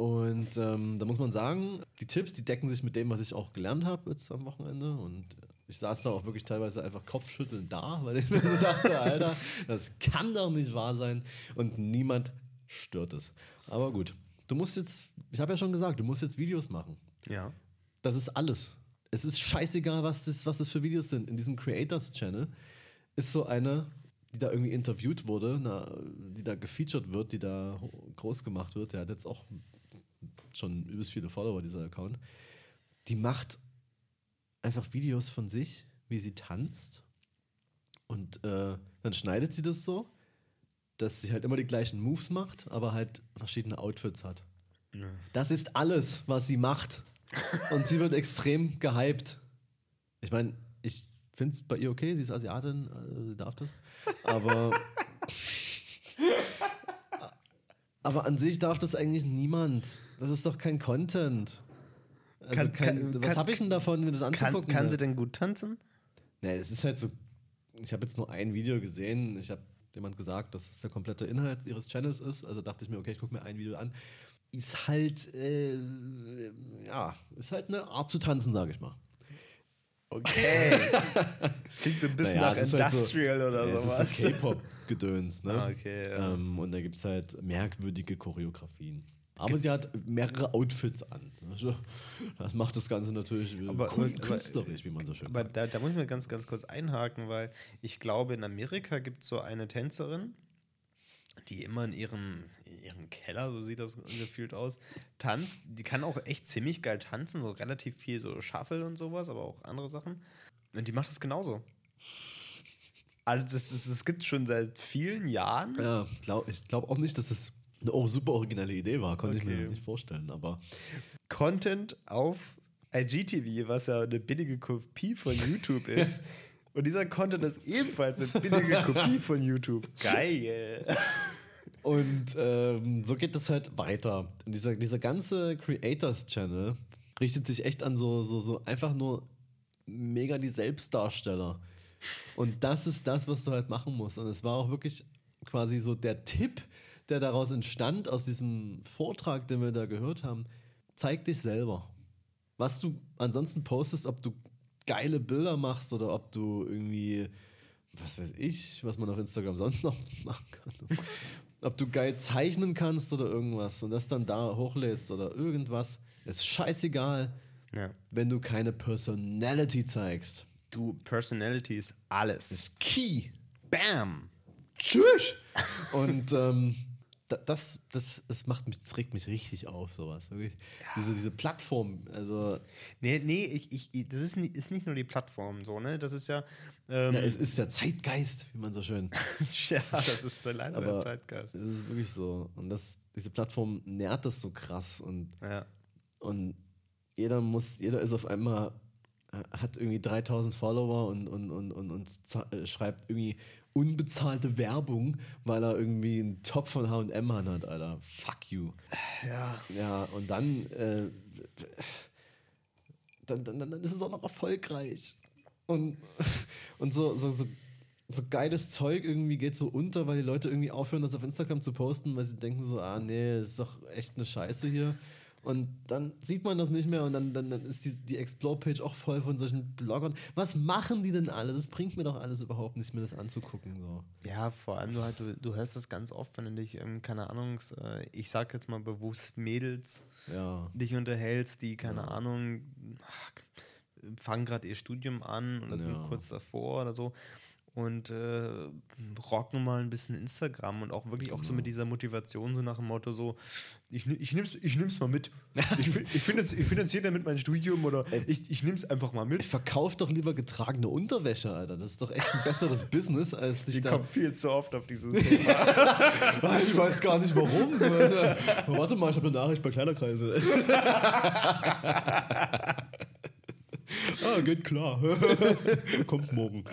[SPEAKER 1] Und ähm, da muss man sagen, die Tipps, die decken sich mit dem, was ich auch gelernt habe jetzt am Wochenende. Und ich saß da auch wirklich teilweise einfach kopfschüttelnd da, weil ich mir so dachte, Alter, das kann doch nicht wahr sein. Und niemand stört es. Aber gut, du musst jetzt, ich habe ja schon gesagt, du musst jetzt Videos machen.
[SPEAKER 2] Ja.
[SPEAKER 1] Das ist alles. Es ist scheißegal, was das, was das für Videos sind. In diesem Creators Channel ist so eine, die da irgendwie interviewt wurde, na, die da gefeatured wird, die da groß gemacht wird. Der hat jetzt auch schon übelst viele Follower, dieser Account. Die macht einfach Videos von sich, wie sie tanzt. Und äh, dann schneidet sie das so, dass sie halt immer die gleichen Moves macht, aber halt verschiedene Outfits hat. Das ist alles, was sie macht. (laughs) Und sie wird extrem gehypt. Ich meine, ich finde es bei ihr okay, sie ist Asiatin, äh, sie darf das. Aber. (laughs) aber an sich darf das eigentlich niemand. Das ist doch kein Content. Also
[SPEAKER 2] Kann-
[SPEAKER 1] kein,
[SPEAKER 2] kann-
[SPEAKER 1] was
[SPEAKER 2] kann-
[SPEAKER 1] habe ich denn davon, mir das
[SPEAKER 2] Kann,
[SPEAKER 1] anzugucken?
[SPEAKER 2] kann
[SPEAKER 1] ne?
[SPEAKER 2] sie denn gut tanzen?
[SPEAKER 1] Nee, es ist halt so. Ich habe jetzt nur ein Video gesehen. Ich habe jemand gesagt, dass es der komplette Inhalt ihres Channels ist. Also dachte ich mir, okay, ich gucke mir ein Video an. Ist halt, äh, ja, ist halt eine Art zu tanzen, sage ich mal.
[SPEAKER 2] Okay. (laughs) Das klingt so ein bisschen
[SPEAKER 1] Naja,
[SPEAKER 2] nach
[SPEAKER 1] ist halt so-
[SPEAKER 2] Industrial oder
[SPEAKER 1] Ja,
[SPEAKER 2] sowas.
[SPEAKER 1] Es ist so K-Pop-Gedöns, ne?
[SPEAKER 2] Ah, okay, ja.
[SPEAKER 1] ähm, und da gibt es halt merkwürdige Choreografien. Aber sie hat mehrere Outfits an. Also, das macht das Ganze natürlich äh,
[SPEAKER 2] Aber-
[SPEAKER 1] kun-
[SPEAKER 2] aber-
[SPEAKER 1] künstlerisch, wie man so schön
[SPEAKER 2] Aber
[SPEAKER 1] sagt.
[SPEAKER 2] da, da muss ich mal ganz, ganz kurz einhaken, weil ich glaube, in Amerika gibt es so eine Tänzerin, die immer in ihrem, in ihrem Keller, so sieht das gefühlt aus, tanzt. Die kann auch echt ziemlich geil tanzen, so relativ viel so Shuffle und sowas, aber auch andere Sachen. Und die macht das genauso. Also das, das, das gibt es schon seit vielen Jahren.
[SPEAKER 1] Ja, glaub, ich glaube auch nicht, dass es eine auch super originelle Idee war. Konnte ich
[SPEAKER 2] Okay.
[SPEAKER 1] mir nicht vorstellen. Aber
[SPEAKER 2] Content auf IGTV, was ja eine billige Kopie von (laughs) YouTube ist. Und dieser Content ist ebenfalls eine billige Kopie von YouTube. Geil.
[SPEAKER 1] Und ähm, so geht es halt weiter. Und dieser, dieser ganze Creators-Channel richtet sich echt an so, so, so einfach nur mega die Selbstdarsteller. Und das ist das, was du halt machen musst. Und es war auch wirklich quasi so der Tipp, der daraus entstand, aus diesem Vortrag, den wir da gehört haben. Zeig dich selber. Was du ansonsten postest, ob du geile Bilder machst oder ob du irgendwie, was weiß ich, was man auf Instagram sonst noch (laughs) machen kann. ob du geil zeichnen kannst oder irgendwas und das dann da hochlädst oder irgendwas, ist scheißegal,
[SPEAKER 2] Ja.
[SPEAKER 1] wenn du keine Personality zeigst.
[SPEAKER 2] Du, Personality ist alles.
[SPEAKER 1] ist key.
[SPEAKER 2] Bam.
[SPEAKER 1] Tschüss! Und ähm, das, das, das macht mich, das regt mich richtig auf, sowas. Wirklich. Diese, diese Plattform, also
[SPEAKER 2] Nee, nee, ich, ich, das ist, ni- ist nicht nur die Plattform so, ne? Das ist ja. Ähm,
[SPEAKER 1] ja, es ist ja Zeitgeist, wie man so schön. (laughs)
[SPEAKER 2] ja, das ist der leider der
[SPEAKER 1] Aber
[SPEAKER 2] Zeitgeist.
[SPEAKER 1] es ist wirklich so. Und das, diese Plattform nährt das so krass und
[SPEAKER 2] Ja.
[SPEAKER 1] Und jeder muss, jeder ist auf einmal, äh, hat irgendwie 3000 Follower und, und, und, und, und äh, schreibt irgendwie unbezahlte Werbung, weil er irgendwie einen Top von HM hat, Alter. Fuck you.
[SPEAKER 2] Ja.
[SPEAKER 1] Ja, und dann, äh, dann, dann, dann ist es auch noch erfolgreich. Und, (laughs) und so, so, so, so geiles Zeug irgendwie geht so unter, weil die Leute irgendwie aufhören, das auf Instagram zu posten, weil sie denken so, ah nee, das ist doch echt eine Scheiße hier. Und dann sieht man das nicht mehr und dann, dann, dann ist die, die Explore-Page auch voll von solchen Bloggern. Was machen die denn alle? Das bringt mir doch alles überhaupt nichts, mir das anzugucken. So.
[SPEAKER 2] Ja, vor allem, du, halt, du, du hörst das ganz oft, wenn du dich, ähm, keine Ahnung, äh, ich sag jetzt mal bewusst Mädels
[SPEAKER 1] Ja.
[SPEAKER 2] dich unterhältst, die, keine Ahnung, ach, fangen gerade ihr Studium an oder sind
[SPEAKER 1] Ja.
[SPEAKER 2] kurz davor oder so und äh, rocken mal ein bisschen Instagram und auch wirklich auch so mit dieser Motivation, so nach dem Motto so, ich, ich, nimm's, ich nimm's mal mit. (laughs) Ich, ich, finanz, ich finanziere damit mein Studium oder ich, ich nimm's einfach mal
[SPEAKER 1] Ich
[SPEAKER 2] mit.
[SPEAKER 1] verkaufe doch lieber getragene Unterwäsche, Alter. Das ist doch echt ein besseres Business, als sich da.
[SPEAKER 2] kommt viel zu oft auf dieses (laughs) Thema.
[SPEAKER 1] Ich weiß gar nicht warum. Warte mal, ich habe eine Nachricht bei Kleiderkreise. (laughs) (laughs) ah, geht klar. (laughs) Kommt morgen.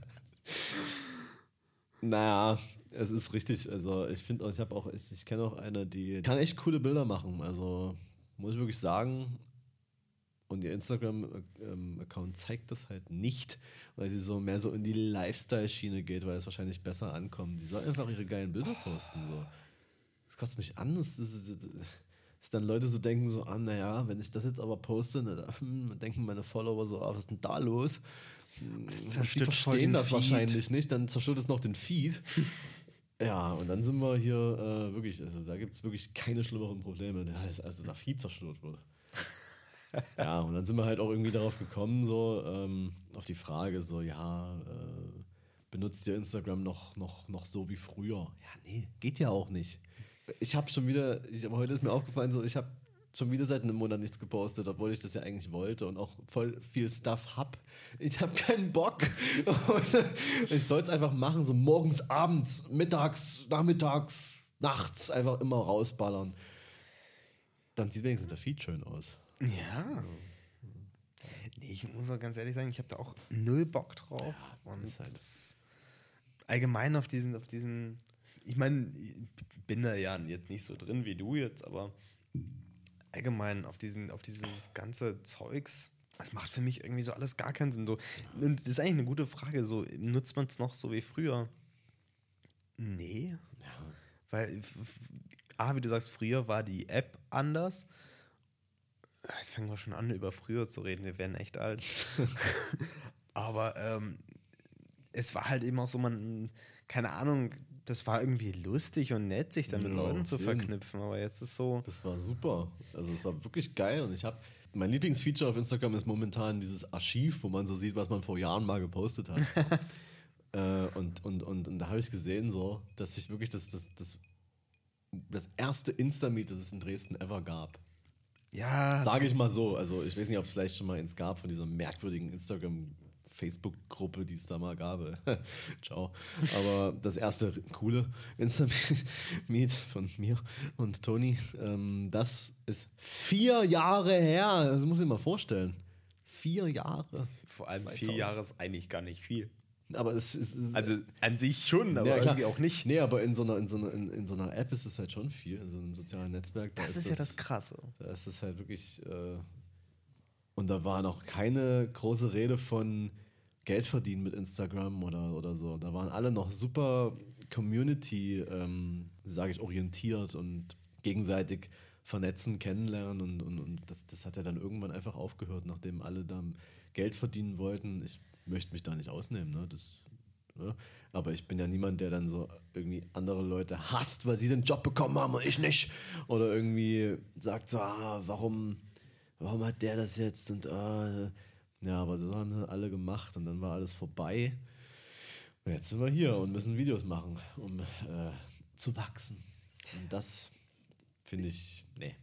[SPEAKER 1] (laughs) naja, es ist richtig. Also ich finde ich habe auch, ich, ich kenne auch eine, die kann echt coole Bilder machen. Also muss ich wirklich sagen, Und ihr Instagram-Account zeigt das halt nicht, weil sie so mehr so in die Lifestyle-Schiene geht, weil es wahrscheinlich besser ankommt. Die soll einfach ihre geilen Bilder posten. So. Das kotzt mich an. Das, das, das, dass dann Leute so denken, so, ah, naja, wenn ich das jetzt aber poste, ne, dann (laughs) denken meine Follower so, ah, was ist denn da los?
[SPEAKER 2] Das
[SPEAKER 1] Und die verstehen das wahrscheinlich nicht, dann zerstört es noch den Feed. (laughs) ja, und dann sind wir hier äh, wirklich, also da gibt es wirklich keine schlimmeren Probleme, als, als der Feed zerstört wird. (laughs) ja, und dann sind wir halt auch irgendwie darauf gekommen, so ähm, auf die Frage, so, ja, äh, benutzt ihr Instagram noch, noch, noch so wie früher? Ja, nee, geht ja auch nicht. Ich habe schon wieder, ich, aber heute ist mir aufgefallen, so, ich habe schon wieder seit einem Monat nichts gepostet, obwohl ich das ja eigentlich wollte und auch voll viel Stuff hab. Ich habe keinen Bock. Und ich soll es einfach machen, so morgens, abends, mittags, nachmittags, nachts einfach immer rausballern. Dann sieht wenigstens der Feed schön aus.
[SPEAKER 2] Ja. Nee, ich muss auch ganz ehrlich sagen, ich habe da auch null Bock drauf. und
[SPEAKER 1] ist halt-
[SPEAKER 2] allgemein auf diesen, auf diesen, ich meine, ich bin da ja jetzt nicht so drin wie du jetzt, aber allgemein auf diesen, auf dieses ganze Zeugs, das macht für mich irgendwie so alles gar keinen Sinn. So, und das ist eigentlich eine gute Frage. So, nutzt man es noch so wie früher? Nee. Weil, f- f- A, wie du sagst, früher war die App anders. Jetzt fangen wir schon an, über früher zu reden. Wir werden echt alt. (laughs) Aber ähm, es war halt eben auch so, man, keine Ahnung, das war irgendwie lustig und nett, sich dann mit
[SPEAKER 1] Ja,
[SPEAKER 2] Leuten zu verknüpfen. Aber jetzt ist so.
[SPEAKER 1] Das war super. Also es war wirklich geil und ich habe mein Lieblingsfeature auf Instagram ist momentan dieses Archiv, wo man so sieht, was man vor Jahren mal gepostet hat. (laughs) äh, und, und, und, und da habe ich gesehen, so, dass sich wirklich das, das, das, das erste Insta-Meet, das es in Dresden ever gab.
[SPEAKER 2] Ja,
[SPEAKER 1] Sage ich mal so. Also ich weiß nicht, ob es vielleicht schon mal eins gab von dieser merkwürdigen Instagram- Facebook-Gruppe, die es da mal gab. (laughs) Ciao. Aber das erste coole Insta-Meet von mir und Toni, ähm, das ist vier Jahre her. Das muss ich mir mal vorstellen. Vier Jahre.
[SPEAKER 2] vor allem vier
[SPEAKER 1] 2000.
[SPEAKER 2] Jahre ist eigentlich gar nicht viel.
[SPEAKER 1] Aber es ist. ist
[SPEAKER 2] Also an sich schon, aber
[SPEAKER 1] Ja,
[SPEAKER 2] irgendwie auch nicht.
[SPEAKER 1] Nee, aber in so, einer, in, so einer, in, in so einer App ist es halt schon viel, in so einem sozialen Netzwerk. da
[SPEAKER 2] Das ist ja das Krasse.
[SPEAKER 1] Da ist es halt wirklich. Äh, und da war noch keine große Rede von Geld verdienen mit Instagram oder, oder so. Da waren alle noch super Community, ähm, sage ich, orientiert und gegenseitig vernetzen, kennenlernen. Und, und, und das, das hat ja dann irgendwann einfach aufgehört, nachdem alle da Geld verdienen wollten. Ich möchte mich da nicht ausnehmen, ne? Das, ne? Aber ich bin ja niemand, der dann so irgendwie andere Leute hasst, weil sie den Job bekommen haben und ich nicht. Oder irgendwie sagt so, ah, warum, warum hat der das jetzt? Und ah, ja, aber so haben sie alle gemacht und dann war alles vorbei. Und jetzt sind wir hier und müssen Videos machen, um äh, zu wachsen. Und das finde ich, nee.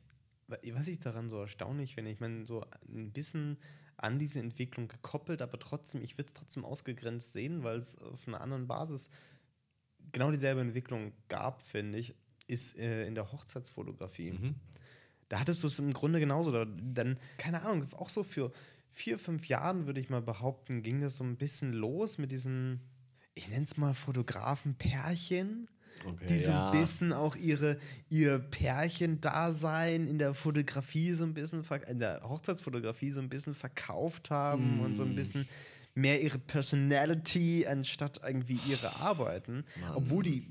[SPEAKER 2] Was ich daran so erstaunlich finde, ich meine, so ein bisschen an diese Entwicklung gekoppelt, aber trotzdem, ich würde es trotzdem ausgegrenzt sehen, weil es auf einer anderen Basis genau dieselbe Entwicklung gab, finde ich, ist äh, in der Hochzeitsfotografie.
[SPEAKER 1] Mhm.
[SPEAKER 2] Da hattest du es im Grunde genauso. Da, dann, keine Ahnung, auch so für vier, fünf Jahren, würde ich mal behaupten, ging das so ein bisschen los mit diesen, ich nenne es mal Fotografen-Pärchen
[SPEAKER 1] Okay,
[SPEAKER 2] die so
[SPEAKER 1] ja.
[SPEAKER 2] ein bisschen auch ihre, ihr Pärchen-Dasein in der Fotografie so ein bisschen, in der Hochzeitsfotografie so ein bisschen verkauft haben und so ein
[SPEAKER 1] Mm.
[SPEAKER 2] bisschen mehr ihre Personality anstatt irgendwie ihre Arbeiten.
[SPEAKER 1] Mann.
[SPEAKER 2] Obwohl die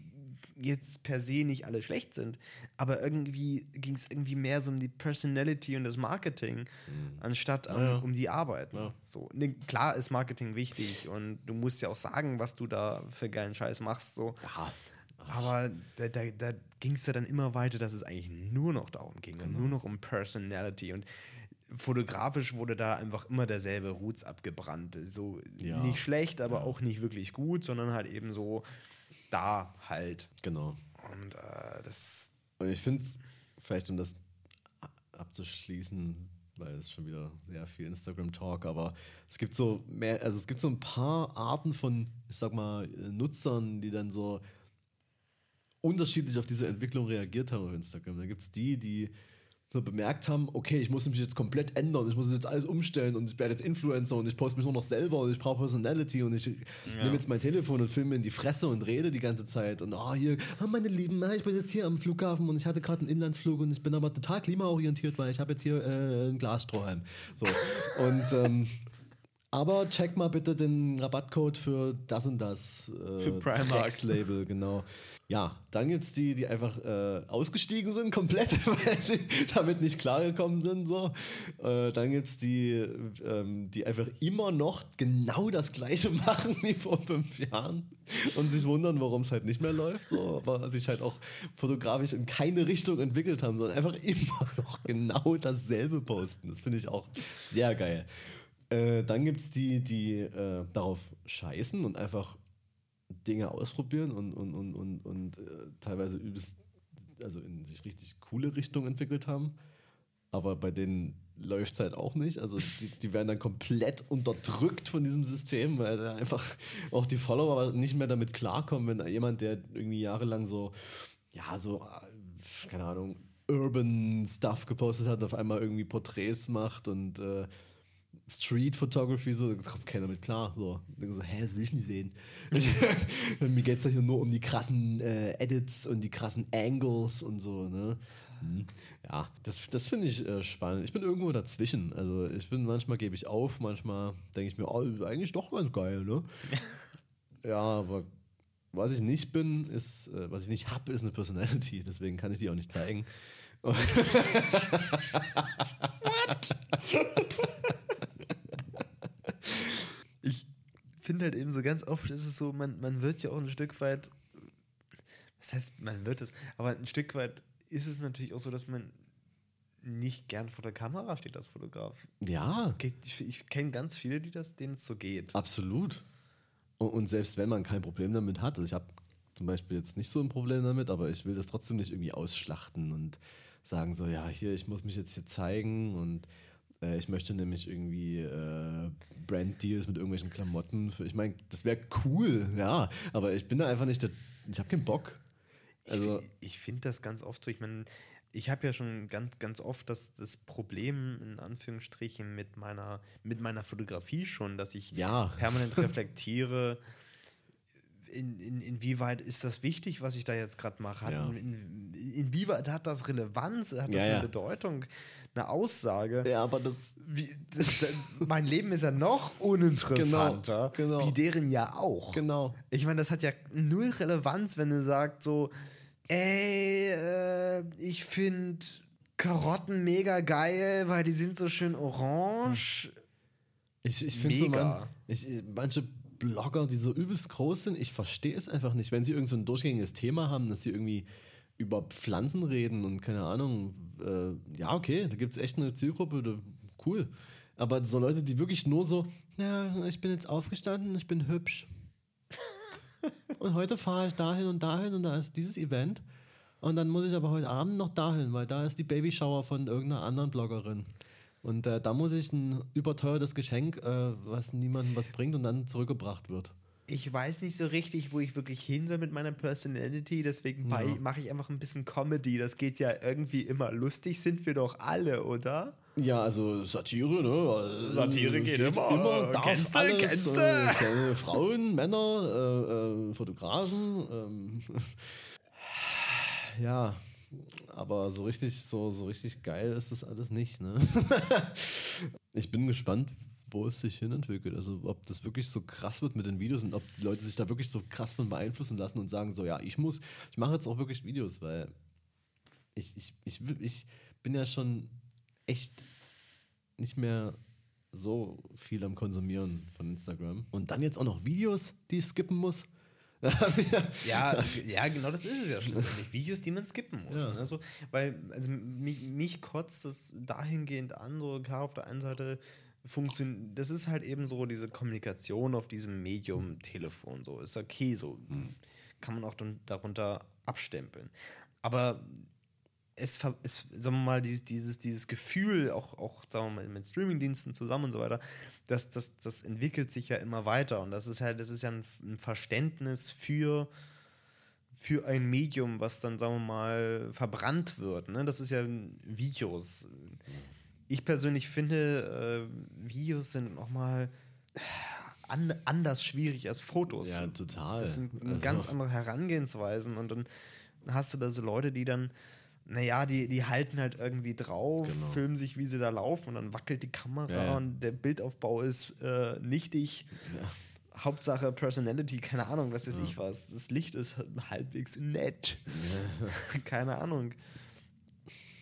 [SPEAKER 2] jetzt per se nicht alle schlecht sind, aber irgendwie ging es irgendwie mehr so um die Personality und das Marketing, anstatt um.
[SPEAKER 1] Ja,
[SPEAKER 2] um die Arbeiten.
[SPEAKER 1] Ja.
[SPEAKER 2] So, ne, klar ist Marketing wichtig und du musst ja auch sagen, was du da für geilen Scheiß machst. So.
[SPEAKER 1] Ja.
[SPEAKER 2] Aber da, da, da ging es ja dann immer weiter, dass es eigentlich nur noch darum ging
[SPEAKER 1] Genau.
[SPEAKER 2] und nur noch um Personality. Und fotografisch wurde da einfach immer derselbe Roots abgebrannt. So
[SPEAKER 1] Ja.
[SPEAKER 2] nicht schlecht, aber
[SPEAKER 1] Ja.
[SPEAKER 2] auch nicht wirklich gut, sondern halt eben so da halt.
[SPEAKER 1] Genau.
[SPEAKER 2] Und äh, das.
[SPEAKER 1] Und ich finde es, vielleicht um das abzuschließen, weil es schon wieder sehr viel Instagram-Talk, aber es gibt so mehr, also es gibt so ein paar Arten von, ich sag mal, Nutzern, die dann so unterschiedlich auf diese Entwicklung reagiert haben auf Instagram. Da gibt es die, die so bemerkt haben, okay, ich muss mich jetzt komplett ändern, ich muss jetzt alles umstellen und ich werde jetzt Influencer und ich poste mich nur noch selber und ich brauche Personality und ich nehme jetzt mein Telefon und filme in die Fresse und rede die ganze Zeit und oh, hier, oh, meine Lieben, ich bin jetzt hier am Flughafen und ich hatte gerade einen Inlandsflug und ich bin aber total klimaorientiert, weil ich habe jetzt hier äh, einen Glasstrohhalm. So. (laughs) und ähm, aber check mal bitte den Rabattcode für das und das. Äh,
[SPEAKER 2] Für Primark.
[SPEAKER 1] Label, genau. Ja, dann gibt es die, die einfach äh, ausgestiegen sind, komplett, (laughs) weil sie damit nicht klargekommen sind. So. Äh, dann gibt es die, ähm, die einfach immer noch genau das Gleiche (laughs) machen wie vor fünf Jahren und sich wundern, warum es halt nicht mehr läuft. So. Aber sich halt auch fotografisch in keine Richtung entwickelt haben, sondern einfach (laughs) immer noch genau dasselbe posten. Das finde ich auch sehr geil. Äh, dann gibt es die, die äh, darauf scheißen und einfach Dinge ausprobieren und, und, und, und, und äh, teilweise übelst, also in sich richtig coole Richtungen entwickelt haben. Aber bei denen läuft es halt auch nicht. Also die, die werden dann komplett unterdrückt von diesem System, weil da einfach auch die Follower nicht mehr damit klarkommen, wenn jemand, der irgendwie jahrelang so, ja, so, äh, keine Ahnung, Urban Stuff gepostet hat, auf einmal irgendwie Porträts macht und äh, Street Photography, so, da kommt keiner mit klar. So, Denke so hä, das will ich nicht sehen. (laughs) Mir geht es ja hier nur um die krassen äh, Edits und die krassen Angles und so, ne? Hm. Ja, das, das finde ich äh, spannend. Ich bin irgendwo dazwischen. Also ich bin, manchmal gebe ich auf, manchmal denke ich mir, oh, eigentlich doch ganz geil, ne? (laughs) ja, aber was ich nicht bin, ist, äh, was ich nicht habe, ist eine Personality. Deswegen kann ich die auch nicht zeigen. (laughs) Und
[SPEAKER 2] Ich finde halt eben so ganz oft ist es so, man, man wird ja auch ein Stück weit, was heißt, man wird es, aber ein Stück weit ist es natürlich auch so, dass man nicht gern vor der Kamera steht als Fotograf.
[SPEAKER 1] ja,
[SPEAKER 2] Ich, ich kenne ganz viele, die das, denen es so geht.
[SPEAKER 1] Absolut. Und, und selbst wenn man kein Problem damit hat, also ich habe zum Beispiel jetzt nicht so ein Problem damit, aber ich will das trotzdem nicht irgendwie ausschlachten und sagen so, ja, hier, ich muss mich jetzt hier zeigen und äh, ich möchte nämlich irgendwie äh, Brand-Deals mit irgendwelchen Klamotten. Für, ich meine, das wäre cool, ja, aber ich bin da einfach nicht, der, ich habe keinen Bock. Also,
[SPEAKER 2] ich ich finde das ganz oft so. Ich meine, ich habe ja schon ganz, ganz oft das, das Problem, in Anführungsstrichen, mit meiner, mit meiner Fotografie schon, dass ich
[SPEAKER 1] Ja.
[SPEAKER 2] permanent (laughs) reflektiere, in, in, inwieweit ist das wichtig, was ich da jetzt gerade mache? Hat,
[SPEAKER 1] Ja.
[SPEAKER 2] in, inwieweit hat das Relevanz? Hat das
[SPEAKER 1] Ja,
[SPEAKER 2] eine
[SPEAKER 1] ja.
[SPEAKER 2] Bedeutung? Eine Aussage?
[SPEAKER 1] ja, aber das,
[SPEAKER 2] Wie, das, das, mein Leben ist ja noch uninteressanter,
[SPEAKER 1] Genau, genau.
[SPEAKER 2] wie deren ja auch.
[SPEAKER 1] genau.
[SPEAKER 2] Ich meine, das hat ja null Relevanz, wenn du sagst so, ey, äh, ich finde Karotten mega geil, weil die sind so schön orange.
[SPEAKER 1] Ich, ich finde so,
[SPEAKER 2] Mega.
[SPEAKER 1] man, ich, manche Blogger, die so übelst groß sind, ich verstehe es einfach nicht. Wenn sie irgend so ein durchgängiges Thema haben, dass sie irgendwie über Pflanzen reden und keine Ahnung, äh, ja, okay, da gibt es echt eine Zielgruppe, da, cool. Aber so Leute, die wirklich nur so, ja, ich bin jetzt aufgestanden, ich bin hübsch. (laughs) und heute fahre ich dahin und dahin und da ist dieses Event. Und dann muss ich aber heute Abend noch dahin, weil da ist die Babyshower von irgendeiner anderen Bloggerin. Und äh, da muss ich ein überteuertes Geschenk, äh, was niemandem was bringt und dann zurückgebracht wird.
[SPEAKER 2] Ich weiß nicht so richtig, wo ich wirklich hin soll mit meiner Personality, deswegen
[SPEAKER 1] Ja.
[SPEAKER 2] mache ich einfach ein bisschen Comedy. Das geht ja irgendwie immer lustig, sind wir doch alle, oder?
[SPEAKER 1] Ja, also Satire, ne? Also,
[SPEAKER 2] Satire geht immer.
[SPEAKER 1] darf
[SPEAKER 2] Kennst du,
[SPEAKER 1] alles,
[SPEAKER 2] kennst du?
[SPEAKER 1] Äh, Frauen, Männer, äh, äh, Fotografen. Ähm. (laughs) ja, aber so richtig, so, so richtig geil ist das alles nicht, ne? (laughs) ich bin gespannt, wo es sich hinentwickelt. Also ob das wirklich so krass wird mit den Videos und ob die Leute sich da wirklich so krass von beeinflussen lassen und sagen so, ja, ich muss, ich mache jetzt auch wirklich Videos, weil ich, ich, ich, ich bin ja schon echt nicht mehr so viel am Konsumieren von Instagram. Und dann jetzt auch noch Videos, die ich skippen muss. (laughs)
[SPEAKER 2] Ja, ja, genau das ist es ja schlussendlich. Videos, die man skippen muss.
[SPEAKER 1] Ja.
[SPEAKER 2] Ne? So, weil also mich, mich kotzt das dahingehend an, so klar auf der einen Seite funktioniert, das ist halt eben so diese Kommunikation auf diesem Medium Telefon, so ist okay, so kann man auch dann darunter abstempeln. Aber es, es sagen wir mal, dieses, dieses, dieses Gefühl, auch, auch sagen wir mal, mit Streamingdiensten zusammen und so weiter, das, das, das entwickelt sich ja immer weiter. Und das ist halt, das ist ja ein, ein Verständnis für, für ein Medium, was dann, sagen wir mal, verbrannt wird. Ne? Das ist ja Videos. Ich persönlich finde, äh, Videos sind nochmal an, anders schwierig als Fotos.
[SPEAKER 1] Ja, total.
[SPEAKER 2] Das sind
[SPEAKER 1] Also-
[SPEAKER 2] ganz andere Herangehensweisen und dann hast du da so Leute, die dann, naja, die, die halten halt irgendwie drauf,
[SPEAKER 1] Genau.
[SPEAKER 2] filmen sich, wie sie da laufen und dann wackelt die Kamera
[SPEAKER 1] Ja, ja.
[SPEAKER 2] und der Bildaufbau ist äh, nichtig. Hauptsache Personality, keine Ahnung, was weiß ich was. Das Licht ist halbwegs nett. (laughs) keine Ahnung.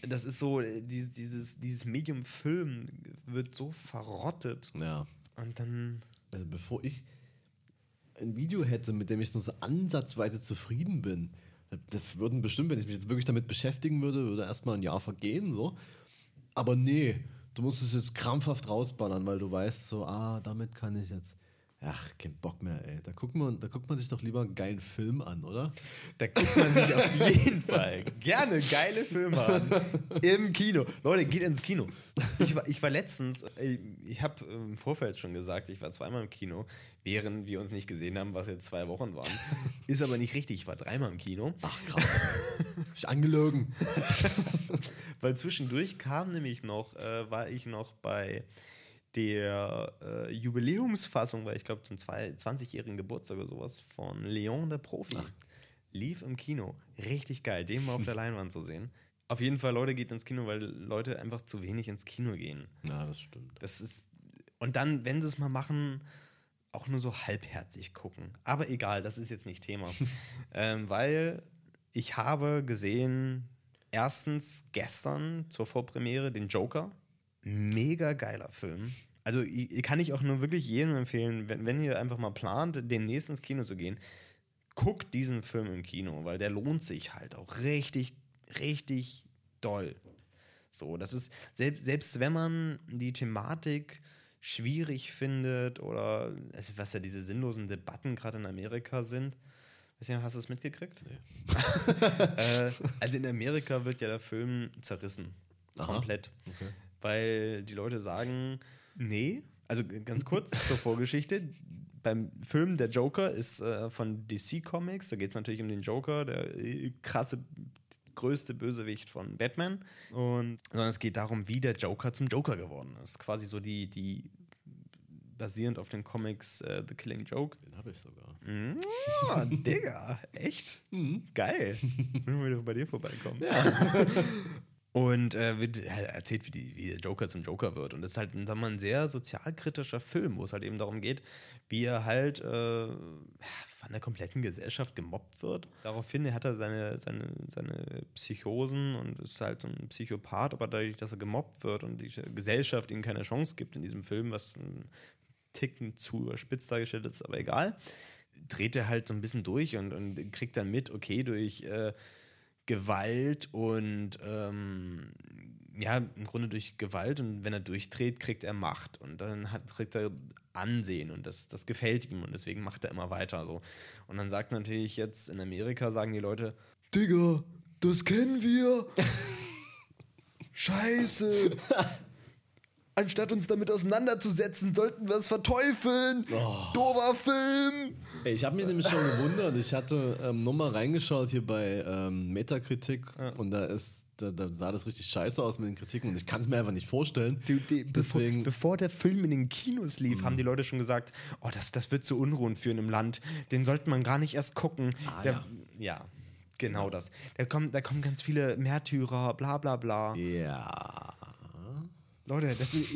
[SPEAKER 2] Das ist so, dieses, dieses, dieses Medium Film wird so verrottet
[SPEAKER 1] Ja.
[SPEAKER 2] und dann
[SPEAKER 1] Also bevor ich ein Video hätte, mit dem ich nur so ansatzweise zufrieden bin, das würden bestimmt, wenn ich mich jetzt wirklich damit beschäftigen würde, würde erstmal ein Jahr vergehen, so. Aber nee, du musst es jetzt krampfhaft rausballern, weil du weißt so, ah, damit kann ich jetzt. Ach, kein Bock mehr, ey. Da guckt man, da guckt man sich doch lieber einen geilen Film an, oder?
[SPEAKER 2] Da guckt man sich auf jeden Fall gerne geile Filme an. Im Kino. Leute, geht ins Kino. Ich war, ich war letztens, äh, ich habe im Vorfeld schon gesagt, ich war zweimal im Kino, während wir uns nicht gesehen haben, was jetzt zwei Wochen waren. Ist aber nicht richtig, ich war dreimal im Kino.
[SPEAKER 1] Ach, krass. Ich angelogen. (laughs)
[SPEAKER 2] Weil zwischendurch kam nämlich noch, äh, war ich noch bei der äh, Jubiläumsfassung, weil ich glaube zum zwei- 20-jährigen Geburtstag oder sowas von Leon der Profi. Lief im Kino. Richtig geil, den mal auf der (laughs) Leinwand zu sehen. Auf jeden Fall, Leute, geht ins Kino, weil Leute einfach zu wenig ins Kino gehen.
[SPEAKER 1] Na, das stimmt.
[SPEAKER 2] Das ist. Und dann, wenn sie es mal machen, auch nur so halbherzig gucken. Aber egal, das ist jetzt nicht Thema. (laughs) ähm, weil ich habe gesehen, erstens gestern zur Vorpremiere den Joker. Mega geiler Film. Also kann ich auch nur wirklich jedem empfehlen, wenn, wenn ihr einfach mal plant, demnächst ins Kino zu gehen, guckt diesen Film im Kino, weil der lohnt sich halt auch richtig, richtig doll. So, das ist, selbst, selbst wenn man die Thematik schwierig findet oder was ja diese sinnlosen Debatten gerade in Amerika sind. Hast du es mitgekriegt? (laughs) äh, also in Amerika wird ja der Film zerrissen.
[SPEAKER 1] Aha.
[SPEAKER 2] Komplett.
[SPEAKER 1] Okay.
[SPEAKER 2] Weil die Leute sagen, nee, also ganz kurz (laughs) zur Vorgeschichte. Beim Film Der Joker ist äh, von DC Comics, da geht es natürlich um den Joker, der äh, krasse, größte Bösewicht von Batman. Und sondern es geht darum, wie der Joker zum Joker geworden ist. Quasi so die, die basierend auf den Comics äh, The Killing Joke.
[SPEAKER 1] Den habe ich sogar.
[SPEAKER 2] Ja, Digga, echt? (laughs)
[SPEAKER 1] Mhm.
[SPEAKER 2] Geil. Wenn wir wieder bei dir vorbeikommen. (laughs) Und äh, wird halt erzählt, wie, die, wie der Joker zum Joker wird. Und das ist halt sagen wir mal, ein sehr sozialkritischer Film, wo es halt eben darum geht, wie er halt äh, von der kompletten Gesellschaft gemobbt wird. Daraufhin hat er seine, seine, seine Psychosen und ist halt so ein Psychopath, aber dadurch, dass er gemobbt wird und die Gesellschaft ihm keine Chance gibt in diesem Film, was ein Ticken zu überspitzt dargestellt ist, aber egal, dreht er halt so ein bisschen durch und, und kriegt dann mit, okay, durch äh, Gewalt und ähm, ja, im Grunde durch Gewalt und wenn er durchdreht, kriegt er Macht und dann hat, kriegt er Ansehen und das, das gefällt ihm und deswegen macht er immer weiter so. Und dann sagt natürlich jetzt in Amerika, sagen die Leute, Digga, das kennen wir. (laughs) Scheiße. (laughs) Anstatt uns damit auseinanderzusetzen, sollten wir es verteufeln. Dober Film.
[SPEAKER 1] Ey, ich habe mich nämlich schon gewundert. Ich hatte ähm, nur mal reingeschaut hier bei ähm, Metakritik und da ist, da, da sah das richtig scheiße aus mit den Kritiken und ich kann es mir einfach nicht vorstellen.
[SPEAKER 2] Du, die,
[SPEAKER 1] Deswegen, Mhm.
[SPEAKER 2] bevor, bevor der Film in den Kinos lief, haben die Leute schon gesagt, oh, das, das wird zu Unruhen führen im Land. Den sollte man gar nicht erst gucken.
[SPEAKER 1] Ah,
[SPEAKER 2] der,
[SPEAKER 1] ja.
[SPEAKER 2] ja. genau das. Da kommen, da kommen ganz viele Märtyrer, bla bla bla.
[SPEAKER 1] ja.
[SPEAKER 2] Leute, das ist,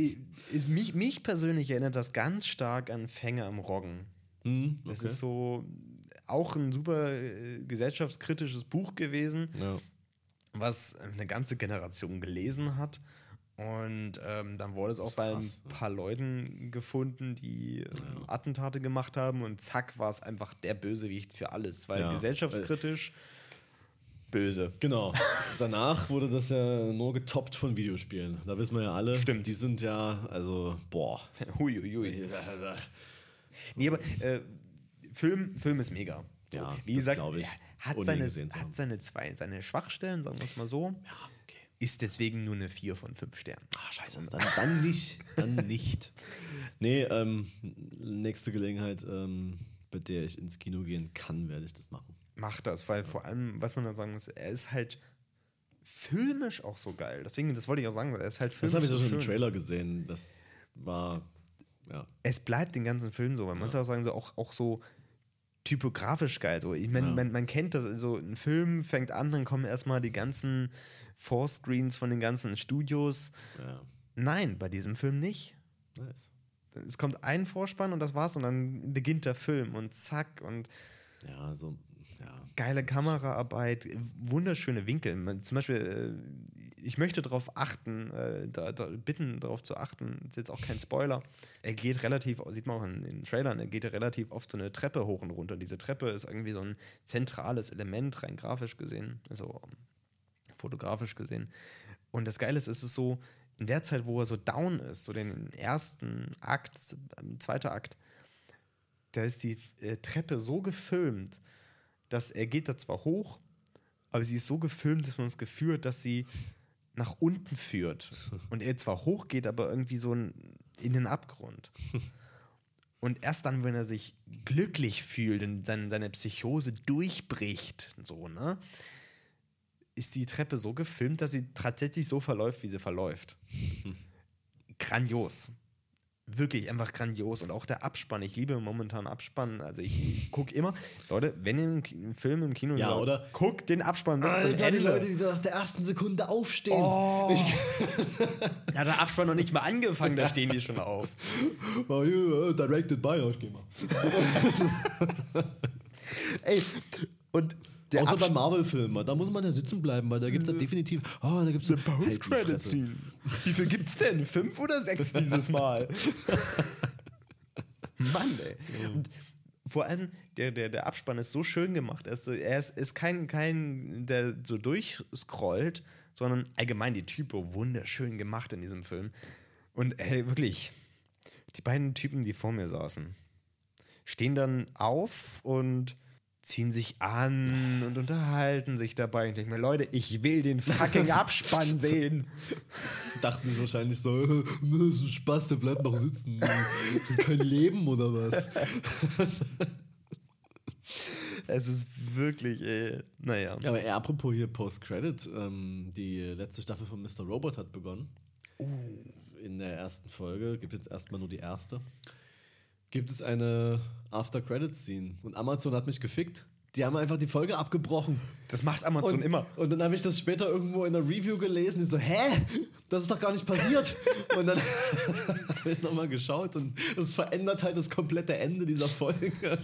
[SPEAKER 2] ist, mich, mich persönlich erinnert das ganz stark an Fänger im Roggen.
[SPEAKER 1] Hm,
[SPEAKER 2] Das
[SPEAKER 1] okay.
[SPEAKER 2] ist so auch ein super äh, gesellschaftskritisches Buch gewesen.
[SPEAKER 1] Ja.
[SPEAKER 2] was eine ganze Generation gelesen hat. Und ähm, dann wurde es auch bei
[SPEAKER 1] krass,
[SPEAKER 2] ein paar Leuten gefunden, die äh, Attentate gemacht haben. Und zack, war es einfach der Bösewicht für alles. Weil
[SPEAKER 1] Ja.
[SPEAKER 2] gesellschaftskritisch böse.
[SPEAKER 1] Genau. Danach wurde das ja nur getoppt von Videospielen. Da wissen wir ja alle.
[SPEAKER 2] Stimmt.
[SPEAKER 1] Die sind ja, also, boah.
[SPEAKER 2] Huiuiui. Nee, aber äh, Film, Film ist mega. So,
[SPEAKER 1] Ja,
[SPEAKER 2] wie gesagt,
[SPEAKER 1] ich,
[SPEAKER 2] hat, seine, hat seine zwei, seine Schwachstellen, sagen wir es mal so.
[SPEAKER 1] Ja, okay.
[SPEAKER 2] Ist deswegen nur eine 4 von 5 Sternen.
[SPEAKER 1] Ah, scheiße. Dann, dann nicht. Dann nicht. Nee, ähm, nächste Gelegenheit, ähm, bei der ich ins Kino gehen kann, werde ich das machen.
[SPEAKER 2] Macht das, weil vor allem, was man dann sagen muss, er ist halt filmisch auch so geil. Deswegen, das wollte ich auch sagen, er ist halt
[SPEAKER 1] Das
[SPEAKER 2] filmisch
[SPEAKER 1] habe ich
[SPEAKER 2] so
[SPEAKER 1] schon im. Trailer gesehen. Das war, ja.
[SPEAKER 2] Es bleibt den ganzen Film so. Man muss auch sagen, so auch, auch so typografisch geil. So. Ich mein,
[SPEAKER 1] Ja.
[SPEAKER 2] man, man kennt das, so ein Film fängt an, dann kommen erstmal die ganzen Vorscreens von den ganzen Studios.
[SPEAKER 1] ja.
[SPEAKER 2] Nein, bei diesem Film nicht.
[SPEAKER 1] Nice.
[SPEAKER 2] Es kommt ein Vorspann und das war's und dann beginnt der Film und zack und
[SPEAKER 1] Ja, so, ja.
[SPEAKER 2] geile Kameraarbeit, wunderschöne Winkel. Zum Beispiel, äh, ich möchte darauf achten, äh, da, da, bitten darauf zu achten, ist jetzt auch kein Spoiler. Er geht relativ, sieht man auch in den Trailern, er geht relativ oft so eine Treppe hoch und runter. Diese Treppe ist irgendwie so ein zentrales Element, rein grafisch gesehen, also fotografisch gesehen. Und das Geile ist, es ist so, in der Zeit, wo er so down ist, so den ersten Akt, ähm, zweiter Akt, da ist die äh, Treppe so gefilmt, dass er geht da zwar hoch, aber sie ist so gefilmt, dass man das Gefühl hat, dass sie nach unten führt. (laughs) Und er zwar hoch geht, aber irgendwie so in, in den Abgrund. (laughs) Und erst dann, wenn er sich glücklich fühlt und dann seine Psychose durchbricht, so, ne, ist die Treppe so gefilmt, dass sie tatsächlich so verläuft, wie sie verläuft. (laughs) Grandios. Wirklich einfach grandios. Und auch der Abspann. Ich liebe momentan Abspann. Also ich gucke immer, Leute, wenn ihr einen Film im Kino
[SPEAKER 1] Ja, oder?
[SPEAKER 2] guckt den Abspann bis zum
[SPEAKER 1] Alter,
[SPEAKER 2] Ende.
[SPEAKER 1] die Leute, die nach der ersten Sekunde aufstehen.
[SPEAKER 2] Oh. (laughs) Da hat der Abspann noch nicht mal angefangen, da stehen die schon auf.
[SPEAKER 1] Oh, yeah, directed by, ich geh mal. (laughs)
[SPEAKER 2] Ey, und der
[SPEAKER 1] Außer bei
[SPEAKER 2] Abspann,
[SPEAKER 1] Marvel-Filmen, da muss man ja sitzen bleiben, weil da gibt es ja definitiv. Oh, da gibt es eine
[SPEAKER 2] Post-Credit-Scene. Wie viel gibt's denn? Fünf oder sechs dieses Mal? (laughs) Mann, ey. Und vor allem, der, der, der Abspann ist so schön gemacht. Er ist, er ist, ist kein, kein, der so durchscrollt, sondern allgemein die Typo wunderschön gemacht in diesem Film. Und ey, wirklich, die beiden Typen, die vor mir saßen, stehen dann auf und ziehen sich an und unterhalten sich dabei. Ich denke mir, Leute, ich will den fucking Abspann (laughs) sehen.
[SPEAKER 1] Dachten sich wahrscheinlich so, "Äh, das ist ein Spaß, der bleibt noch sitzen. Kein Leben oder was? (laughs)
[SPEAKER 2] Es ist wirklich, ey, naja.
[SPEAKER 1] Ja, aber äh, apropos hier Post-Credit, ähm, die letzte Staffel von Mr. Robot hat begonnen. In der ersten Folge, gibt jetzt erstmal nur die erste, gibt es eine After-Credit-Scene. Und Amazon hat mich gefickt. Die haben einfach die Folge abgebrochen.
[SPEAKER 2] Das macht Amazon
[SPEAKER 1] und,
[SPEAKER 2] immer.
[SPEAKER 1] Und dann habe ich das später irgendwo in einer Review gelesen. Ich so, hä? Das ist doch gar nicht passiert. (laughs) und dann (laughs) habe ich nochmal geschaut und es verändert halt das komplette Ende dieser Folge. (laughs)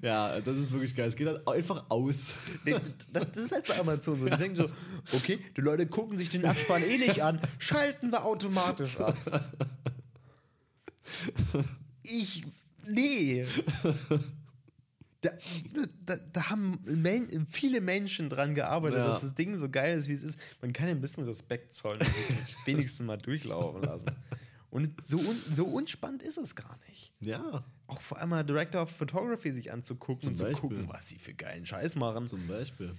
[SPEAKER 1] Ja, das ist wirklich geil. Es geht halt einfach aus.
[SPEAKER 2] Nee, das, das ist halt bei Amazon so. Die denken so, okay, die Leute gucken sich den Abspann eh nicht an, schalten wir automatisch ab. Ich, nee. Da, da, da haben Men viele Menschen dran gearbeitet,
[SPEAKER 1] Ja.
[SPEAKER 2] dass das Ding so geil ist, wie es ist. Man kann ein bisschen Respekt zollen und (laughs) wenigstens mal durchlaufen lassen. Und so, un, so unspannend ist es gar nicht.
[SPEAKER 1] Ja,
[SPEAKER 2] Auch vor allem mal Director of Photography sich anzugucken
[SPEAKER 1] Zum
[SPEAKER 2] und zu
[SPEAKER 1] Beispiel.
[SPEAKER 2] gucken, was sie für geilen Scheiß machen.
[SPEAKER 1] zum Beispiel.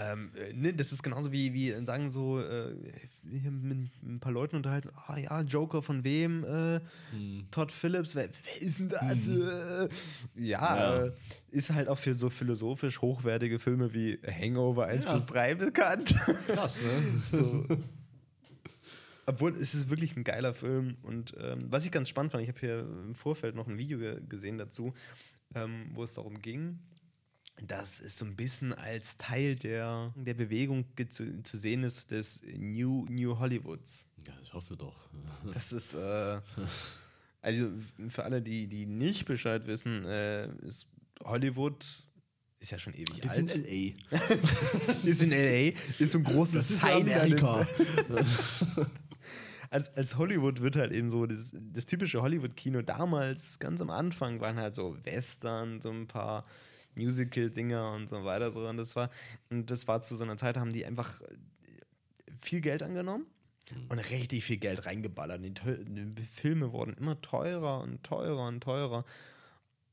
[SPEAKER 2] Ähm, äh, ne, das ist genauso wie, wie äh, sagen so, äh, hier mit ein paar Leuten unterhalten, ah ja, Joker von wem? Äh, Todd Phillips, wer, wer ist denn das? Äh, ja,
[SPEAKER 1] Ja.
[SPEAKER 2] Ist halt auch für so philosophisch hochwertige Filme wie Hangover 1
[SPEAKER 1] Ja.
[SPEAKER 2] bis 3 bekannt. (laughs)
[SPEAKER 1] Krass, ne?
[SPEAKER 2] so. Obwohl, es ist wirklich ein geiler Film. Und ähm, was ich ganz spannend fand, ich habe hier im Vorfeld noch ein Video ge gesehen dazu, ähm, wo es darum ging, dass es so ein bisschen als Teil der, der Bewegung zu, zu sehen ist des New, New Hollywoods.
[SPEAKER 1] Ja, ich hoffe doch. (laughs)
[SPEAKER 2] Das ist, äh, also für alle, die, die nicht Bescheid wissen, äh, ist Hollywood ist ja schon ewig
[SPEAKER 1] Die
[SPEAKER 2] alt. (laughs)
[SPEAKER 1] sind L.A.
[SPEAKER 2] ist in L.A., ist so ein großes
[SPEAKER 1] Das
[SPEAKER 2] Sign
[SPEAKER 1] Amerika. (laughs)
[SPEAKER 2] als, als Hollywood wird halt eben so, das, das typische Hollywood-Kino damals, ganz am Anfang, waren halt so Western, so ein paar Musical-Dinger und so weiter. So. Und das war, und das war zu so einer Zeit, haben die einfach viel Geld angenommen und richtig viel Geld reingeballert. Die, die Filme wurden immer teurer und teurer und teurer.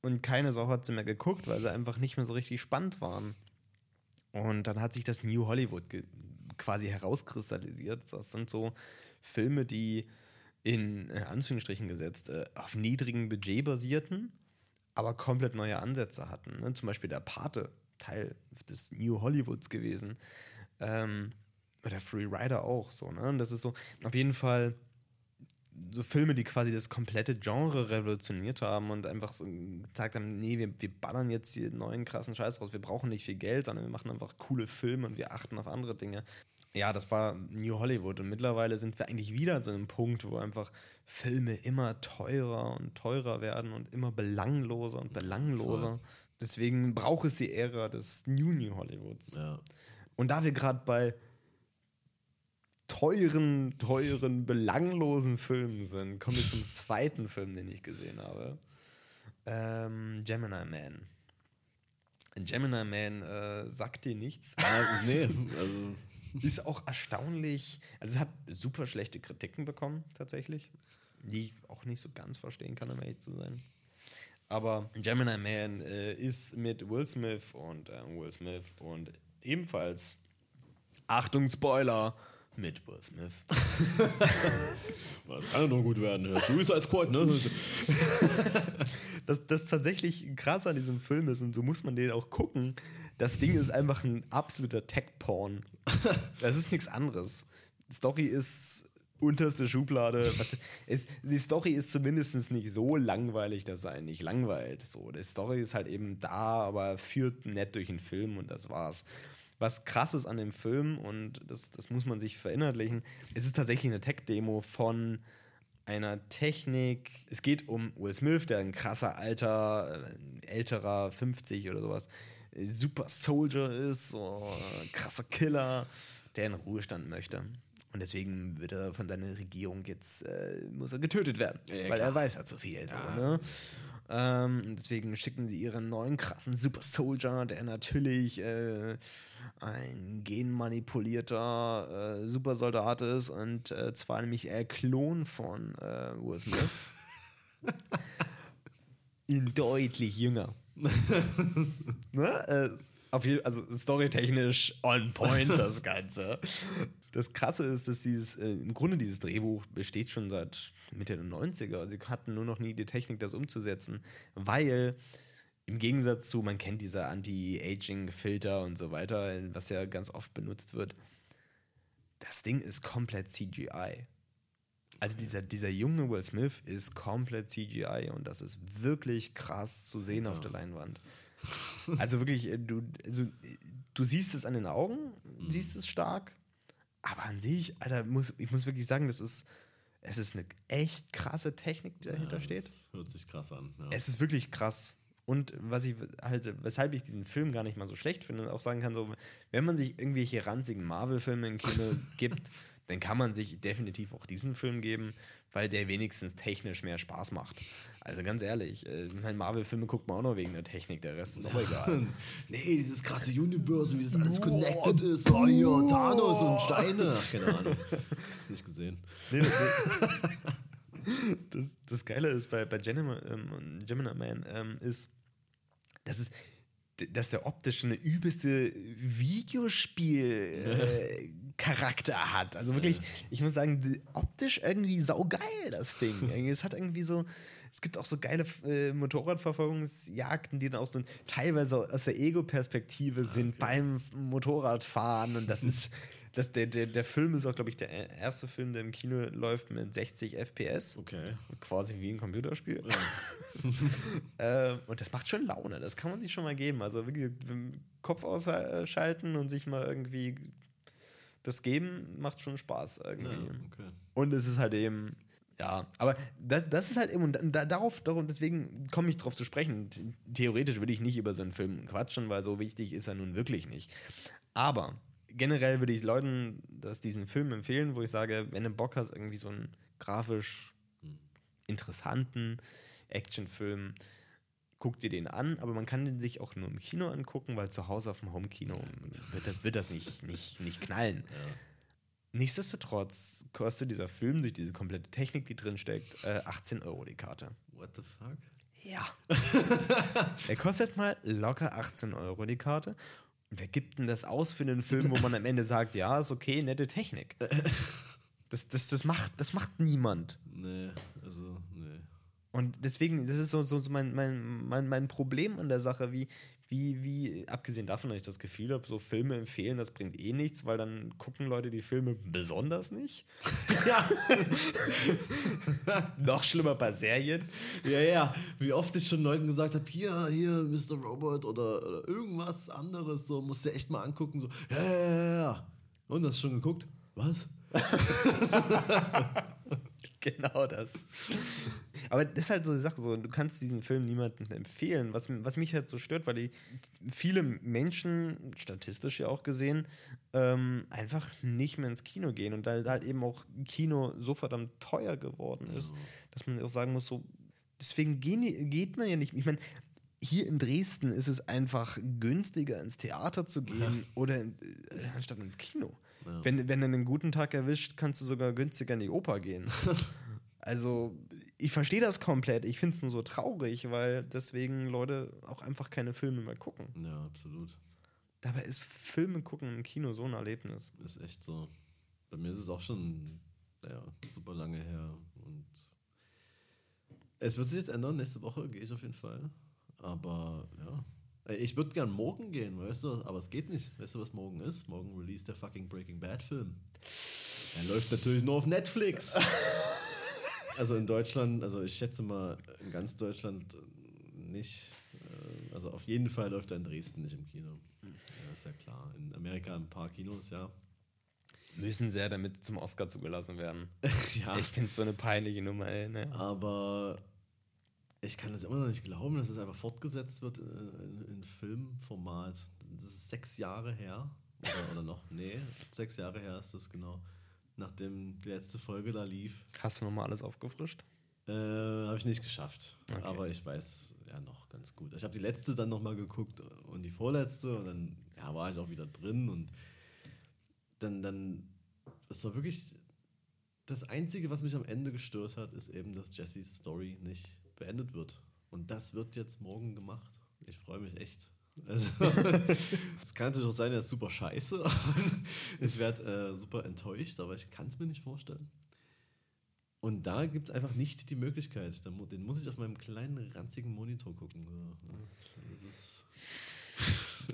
[SPEAKER 2] Und keine Sau hat sie mehr geguckt, weil sie einfach nicht mehr so richtig spannend waren. Und dann hat sich das New Hollywood quasi herauskristallisiert. Das sind so Filme, die in äh, Anführungsstrichen gesetzt äh, auf niedrigem Budget basierten, aber komplett neue Ansätze hatten. Ne? Zum Beispiel der Pate, Teil des New Hollywoods gewesen. Ähm, oder Free Rider auch so. Ne? Und das ist so auf jeden Fall so Filme, die quasi das komplette Genre revolutioniert haben und einfach so gesagt haben, nee, wir, wir ballern jetzt hier neuen krassen Scheiß raus, wir brauchen nicht viel Geld, sondern wir machen einfach coole Filme und wir achten auf andere Dinge. Ja, das war New Hollywood und mittlerweile sind wir eigentlich wieder an so einem Punkt, wo einfach Filme immer teurer und teurer werden und immer belangloser und belangloser. Deswegen braucht es die Ära des New New Hollywoods.
[SPEAKER 1] Ja.
[SPEAKER 2] Und da wir gerade bei teuren, teuren, belanglosen Filmen sind, kommen wir zum (laughs) zweiten Film, den ich gesehen habe. Ähm, Gemini Man. Gemini Man äh, sagt dir nichts.
[SPEAKER 1] nee, (laughs) also.
[SPEAKER 2] Ist auch erstaunlich. Also, es hat super schlechte Kritiken bekommen, tatsächlich. Die ich auch nicht so ganz verstehen kann, um ehrlich zu sein. Aber Gemini Man äh, ist mit Will Smith und äh, Will Smith und ebenfalls, Achtung, Spoiler, mit Will Smith. (laughs)
[SPEAKER 1] Das kann ja nur gut werden. Suicide Squad, ne?
[SPEAKER 2] das, das tatsächlich krass an diesem Film ist, und so muss man den auch gucken. Das Ding ist einfach ein absoluter Tech-Porn. Das ist nichts anderes. Story ist unterste Schublade. Was, ist, die Story ist zumindest nicht so langweilig, dass er einen nicht langweilt. So, die Story ist halt eben da, aber führt nett durch den Film und das war's. Was krass ist an dem Film, und das, das muss man sich verinnerlichen, es ist tatsächlich eine Tech-Demo von einer Technik. Es geht um Will Smith, der ein krasser alter, äh, älterer 50 oder sowas, Super Soldier ist, so ein krasser Killer, der in Ruhestand möchte. Und deswegen wird er von seiner Regierung jetzt, äh, muss er getötet werden,
[SPEAKER 1] Ja,
[SPEAKER 2] weil
[SPEAKER 1] klar.
[SPEAKER 2] er weiß ja zu viel. So,
[SPEAKER 1] Ja.
[SPEAKER 2] ne? ähm, deswegen schicken sie ihren neuen krassen Super Soldier, der natürlich äh, ein genmanipulierter äh, Supersoldat ist und äh, zwar nämlich ein Klon von äh, Will Smith. (laughs) In deutlich jünger. (laughs) ne? äh, auf jeden, also storytechnisch on point (laughs) das Ganze. Das Krasse ist, dass dieses, äh, im Grunde dieses Drehbuch besteht schon seit Mitte der 90er. Sie hatten nur noch nie die Technik, das umzusetzen, weil im Gegensatz zu, man kennt diese Anti-Aging-Filter und so weiter, was ja ganz oft benutzt wird, das Ding ist komplett CGI. Also dieser, dieser junge Will Smith ist komplett CGI und das ist wirklich krass zu sehen auf der Leinwand. Also wirklich, äh, du, also, du siehst es an den Augen, siehst es stark, aber an sich, Alter, muss, ich muss wirklich sagen, das ist, es ist eine echt krasse Technik, die dahinter
[SPEAKER 1] Ja,
[SPEAKER 2] steht.
[SPEAKER 1] das Hört sich krass an. Ja.
[SPEAKER 2] Es ist wirklich krass. Und was ich halt, weshalb ich diesen Film gar nicht mal so schlecht finde und auch sagen kann, so, wenn man sich irgendwelche ranzigen Marvel-Filme im Kino (laughs) gibt, dann kann man sich definitiv auch diesen Film geben, weil der wenigstens technisch mehr Spaß macht. Also ganz ehrlich, äh, meine, Marvel-Filme guckt man auch nur wegen der Technik, der Rest ist auch egal. (laughs)
[SPEAKER 1] nee, dieses krasse Universum, wie das alles connected ist. Oh ja, Thanos und Steine. Ach, (laughs) keine Ahnung. Hast nicht gesehen.
[SPEAKER 2] Nee, nee. (laughs) das, das Geile ist bei, bei Gemini, ähm, Gemini Man ähm, ist, dass es dass der optisch eine übelste Videospiel-Charakter hat. Also wirklich, ich muss sagen, optisch irgendwie saugeil, das Ding. Es hat irgendwie so, es gibt auch so geile äh, Motorradverfolgungsjagden, die dann auch so teilweise aus der Ego-Perspektive sind beim Motorradfahren und das ist, das, der, der, der Film ist auch, glaube ich, der erste Film, der im Kino läuft mit 60 FPS.
[SPEAKER 1] Okay.
[SPEAKER 2] Quasi wie ein Computerspiel.
[SPEAKER 1] Ja. (laughs)
[SPEAKER 2] Äh, und das macht schon Laune, das kann man sich schon mal geben. Also wirklich Kopf ausschalten und sich mal irgendwie das geben, macht schon Spaß irgendwie.
[SPEAKER 1] ja, okay.
[SPEAKER 2] Und es ist halt eben, ja, aber das, das ist halt eben, und da, darauf, darum, deswegen komme ich drauf zu sprechen. Theoretisch würde ich nicht über so einen Film quatschen, weil so wichtig ist er nun wirklich nicht. Aber generell würde ich Leuten das, diesen Film empfehlen, wo ich sage, wenn du Bock hast, irgendwie so einen grafisch interessanten Actionfilm, guck dir den an, aber man kann den sich auch nur im Kino angucken, weil zu Hause auf dem Homekino wird das, wird das nicht, nicht, nicht knallen. Nichtsdestotrotz kostet dieser Film durch diese komplette Technik, die drin steckt, äh, 18 Euro die Karte.
[SPEAKER 1] What the fuck?
[SPEAKER 2] Ja. (laughs) er kostet mal locker 18 Euro die Karte. Wer gibt denn das aus für einen Film, wo man am Ende sagt, ja, ist okay, nette Technik? (laughs) Das, das, das, macht, das macht niemand.
[SPEAKER 1] Nee.
[SPEAKER 2] Und deswegen, das ist so, so, so mein, mein, mein, mein Problem an der Sache, wie, wie, wie, abgesehen davon, dass ich das Gefühl habe, so Filme empfehlen, das bringt eh nichts, weil dann gucken Leute die Filme besonders nicht. (laughs)
[SPEAKER 1] Ja. (laughs)
[SPEAKER 2] Noch schlimmer bei Serien.
[SPEAKER 1] ja, ja. Wie oft ich schon Leuten gesagt habe, hier, hier, Mr. Robot oder, oder irgendwas anderes, so musst du echt mal angucken. So, ja, ja, ja, ja. Und hast du schon geguckt? Was? (laughs)
[SPEAKER 2] Genau das. Aber das ist halt so die Sache, so, du kannst diesen Film niemandem empfehlen, was, was mich halt so stört, weil die viele Menschen, statistisch ja auch gesehen, ähm, einfach nicht mehr ins Kino gehen und da halt eben auch Kino so verdammt teuer geworden ist,
[SPEAKER 1] Ja.
[SPEAKER 2] dass man auch sagen muss, so, deswegen gehen, geht man ja nicht, ich meine, hier in Dresden ist es einfach günstiger, ins Theater zu gehen oder in, äh, anstatt ins Kino.
[SPEAKER 1] Ja.
[SPEAKER 2] Wenn, wenn du einen guten Tag erwischt, kannst du sogar günstiger in die Oper gehen. (laughs) also, ich verstehe das komplett. Ich finde es nur so traurig, weil deswegen Leute auch einfach keine Filme mehr gucken.
[SPEAKER 1] Ja, absolut.
[SPEAKER 2] Dabei ist Filme gucken im Kino so ein Erlebnis.
[SPEAKER 1] Ist echt so. Bei mir ist es auch schon ja, super lange her. Und es wird sich jetzt ändern. Nächste Woche gehe ich auf jeden Fall. Aber ja. Ey, Ich würde gern morgen gehen, weißt du, aber es geht nicht. Weißt du, was morgen ist? Morgen release der fucking Breaking Bad Film. Er läuft natürlich nur auf Netflix. (laughs) also in Deutschland, also ich schätze mal in ganz Deutschland äh, nicht. Äh, Also auf jeden Fall läuft er in Dresden nicht im Kino. Ja, ist ja klar. In Amerika ein paar Kinos, ja.
[SPEAKER 2] Müssen sehr damit zum Oscar zugelassen werden. (laughs)
[SPEAKER 1] ja.
[SPEAKER 2] Ich finde es so eine peinliche Nummer, ey. Ne?
[SPEAKER 1] Aber ich kann es immer noch nicht glauben, dass es einfach fortgesetzt wird äh, in, in Filmformat. Das ist sechs Jahre her. Oder, oder noch? Nee, sechs Jahre her ist das genau. Nachdem die letzte Folge da lief.
[SPEAKER 2] Hast du nochmal alles aufgefrischt?
[SPEAKER 1] Äh, habe ich nicht geschafft.
[SPEAKER 2] Okay.
[SPEAKER 1] Aber ich weiß ja noch ganz gut. Ich habe die letzte dann nochmal geguckt und die vorletzte und dann ja, war ich auch wieder drin und dann, dann, es war wirklich das Einzige, was mich am Ende gestört hat, ist eben, dass Jessys Story nicht beendet wird. Und das wird jetzt morgen gemacht. Ich freue mich echt. Also, (laughs) es kann natürlich auch sein, er ist super scheiße. (laughs) ich werde äh, super enttäuscht, aber ich kann es mir nicht vorstellen. Und da gibt es einfach nicht die Möglichkeit. Den muss ich auf meinem kleinen, ranzigen Monitor gucken. Das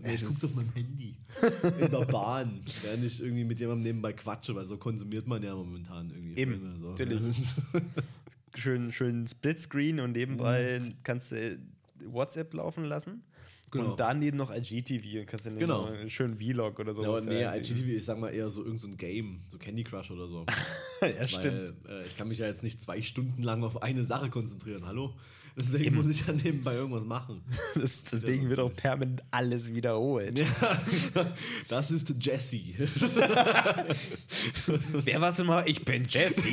[SPEAKER 1] nee, ich auf
[SPEAKER 2] ist-
[SPEAKER 1] meinem Handy. (laughs) In der Bahn. Während ich irgendwie mit jemandem nebenbei quatsche, weil so konsumiert man ja momentan irgendwie.
[SPEAKER 2] Eben,
[SPEAKER 1] so.
[SPEAKER 2] natürlich. (laughs) Schön, schön Splitscreen und nebenbei kannst du WhatsApp laufen lassen.
[SPEAKER 1] Genau.
[SPEAKER 2] Und daneben noch IGTV und kannst dann
[SPEAKER 1] Genau.
[SPEAKER 2] einen schönen Vlog oder so.
[SPEAKER 1] Ja, aber nee, IGTV, ich sag mal eher so irgendein so ein Game, so Candy Crush oder so. (laughs)
[SPEAKER 2] ja, stimmt.
[SPEAKER 1] Weil, äh, ich kann mich ja jetzt nicht zwei Stunden lang auf eine Sache konzentrieren, hallo? Deswegen muss ich ja nebenbei irgendwas machen. (laughs)
[SPEAKER 2] Das, deswegen wird auch permanent alles wiederholt.
[SPEAKER 1] Ja, (laughs) das ist Jesse. (laughs)
[SPEAKER 2] Wer warst du mal? Ich bin Jesse.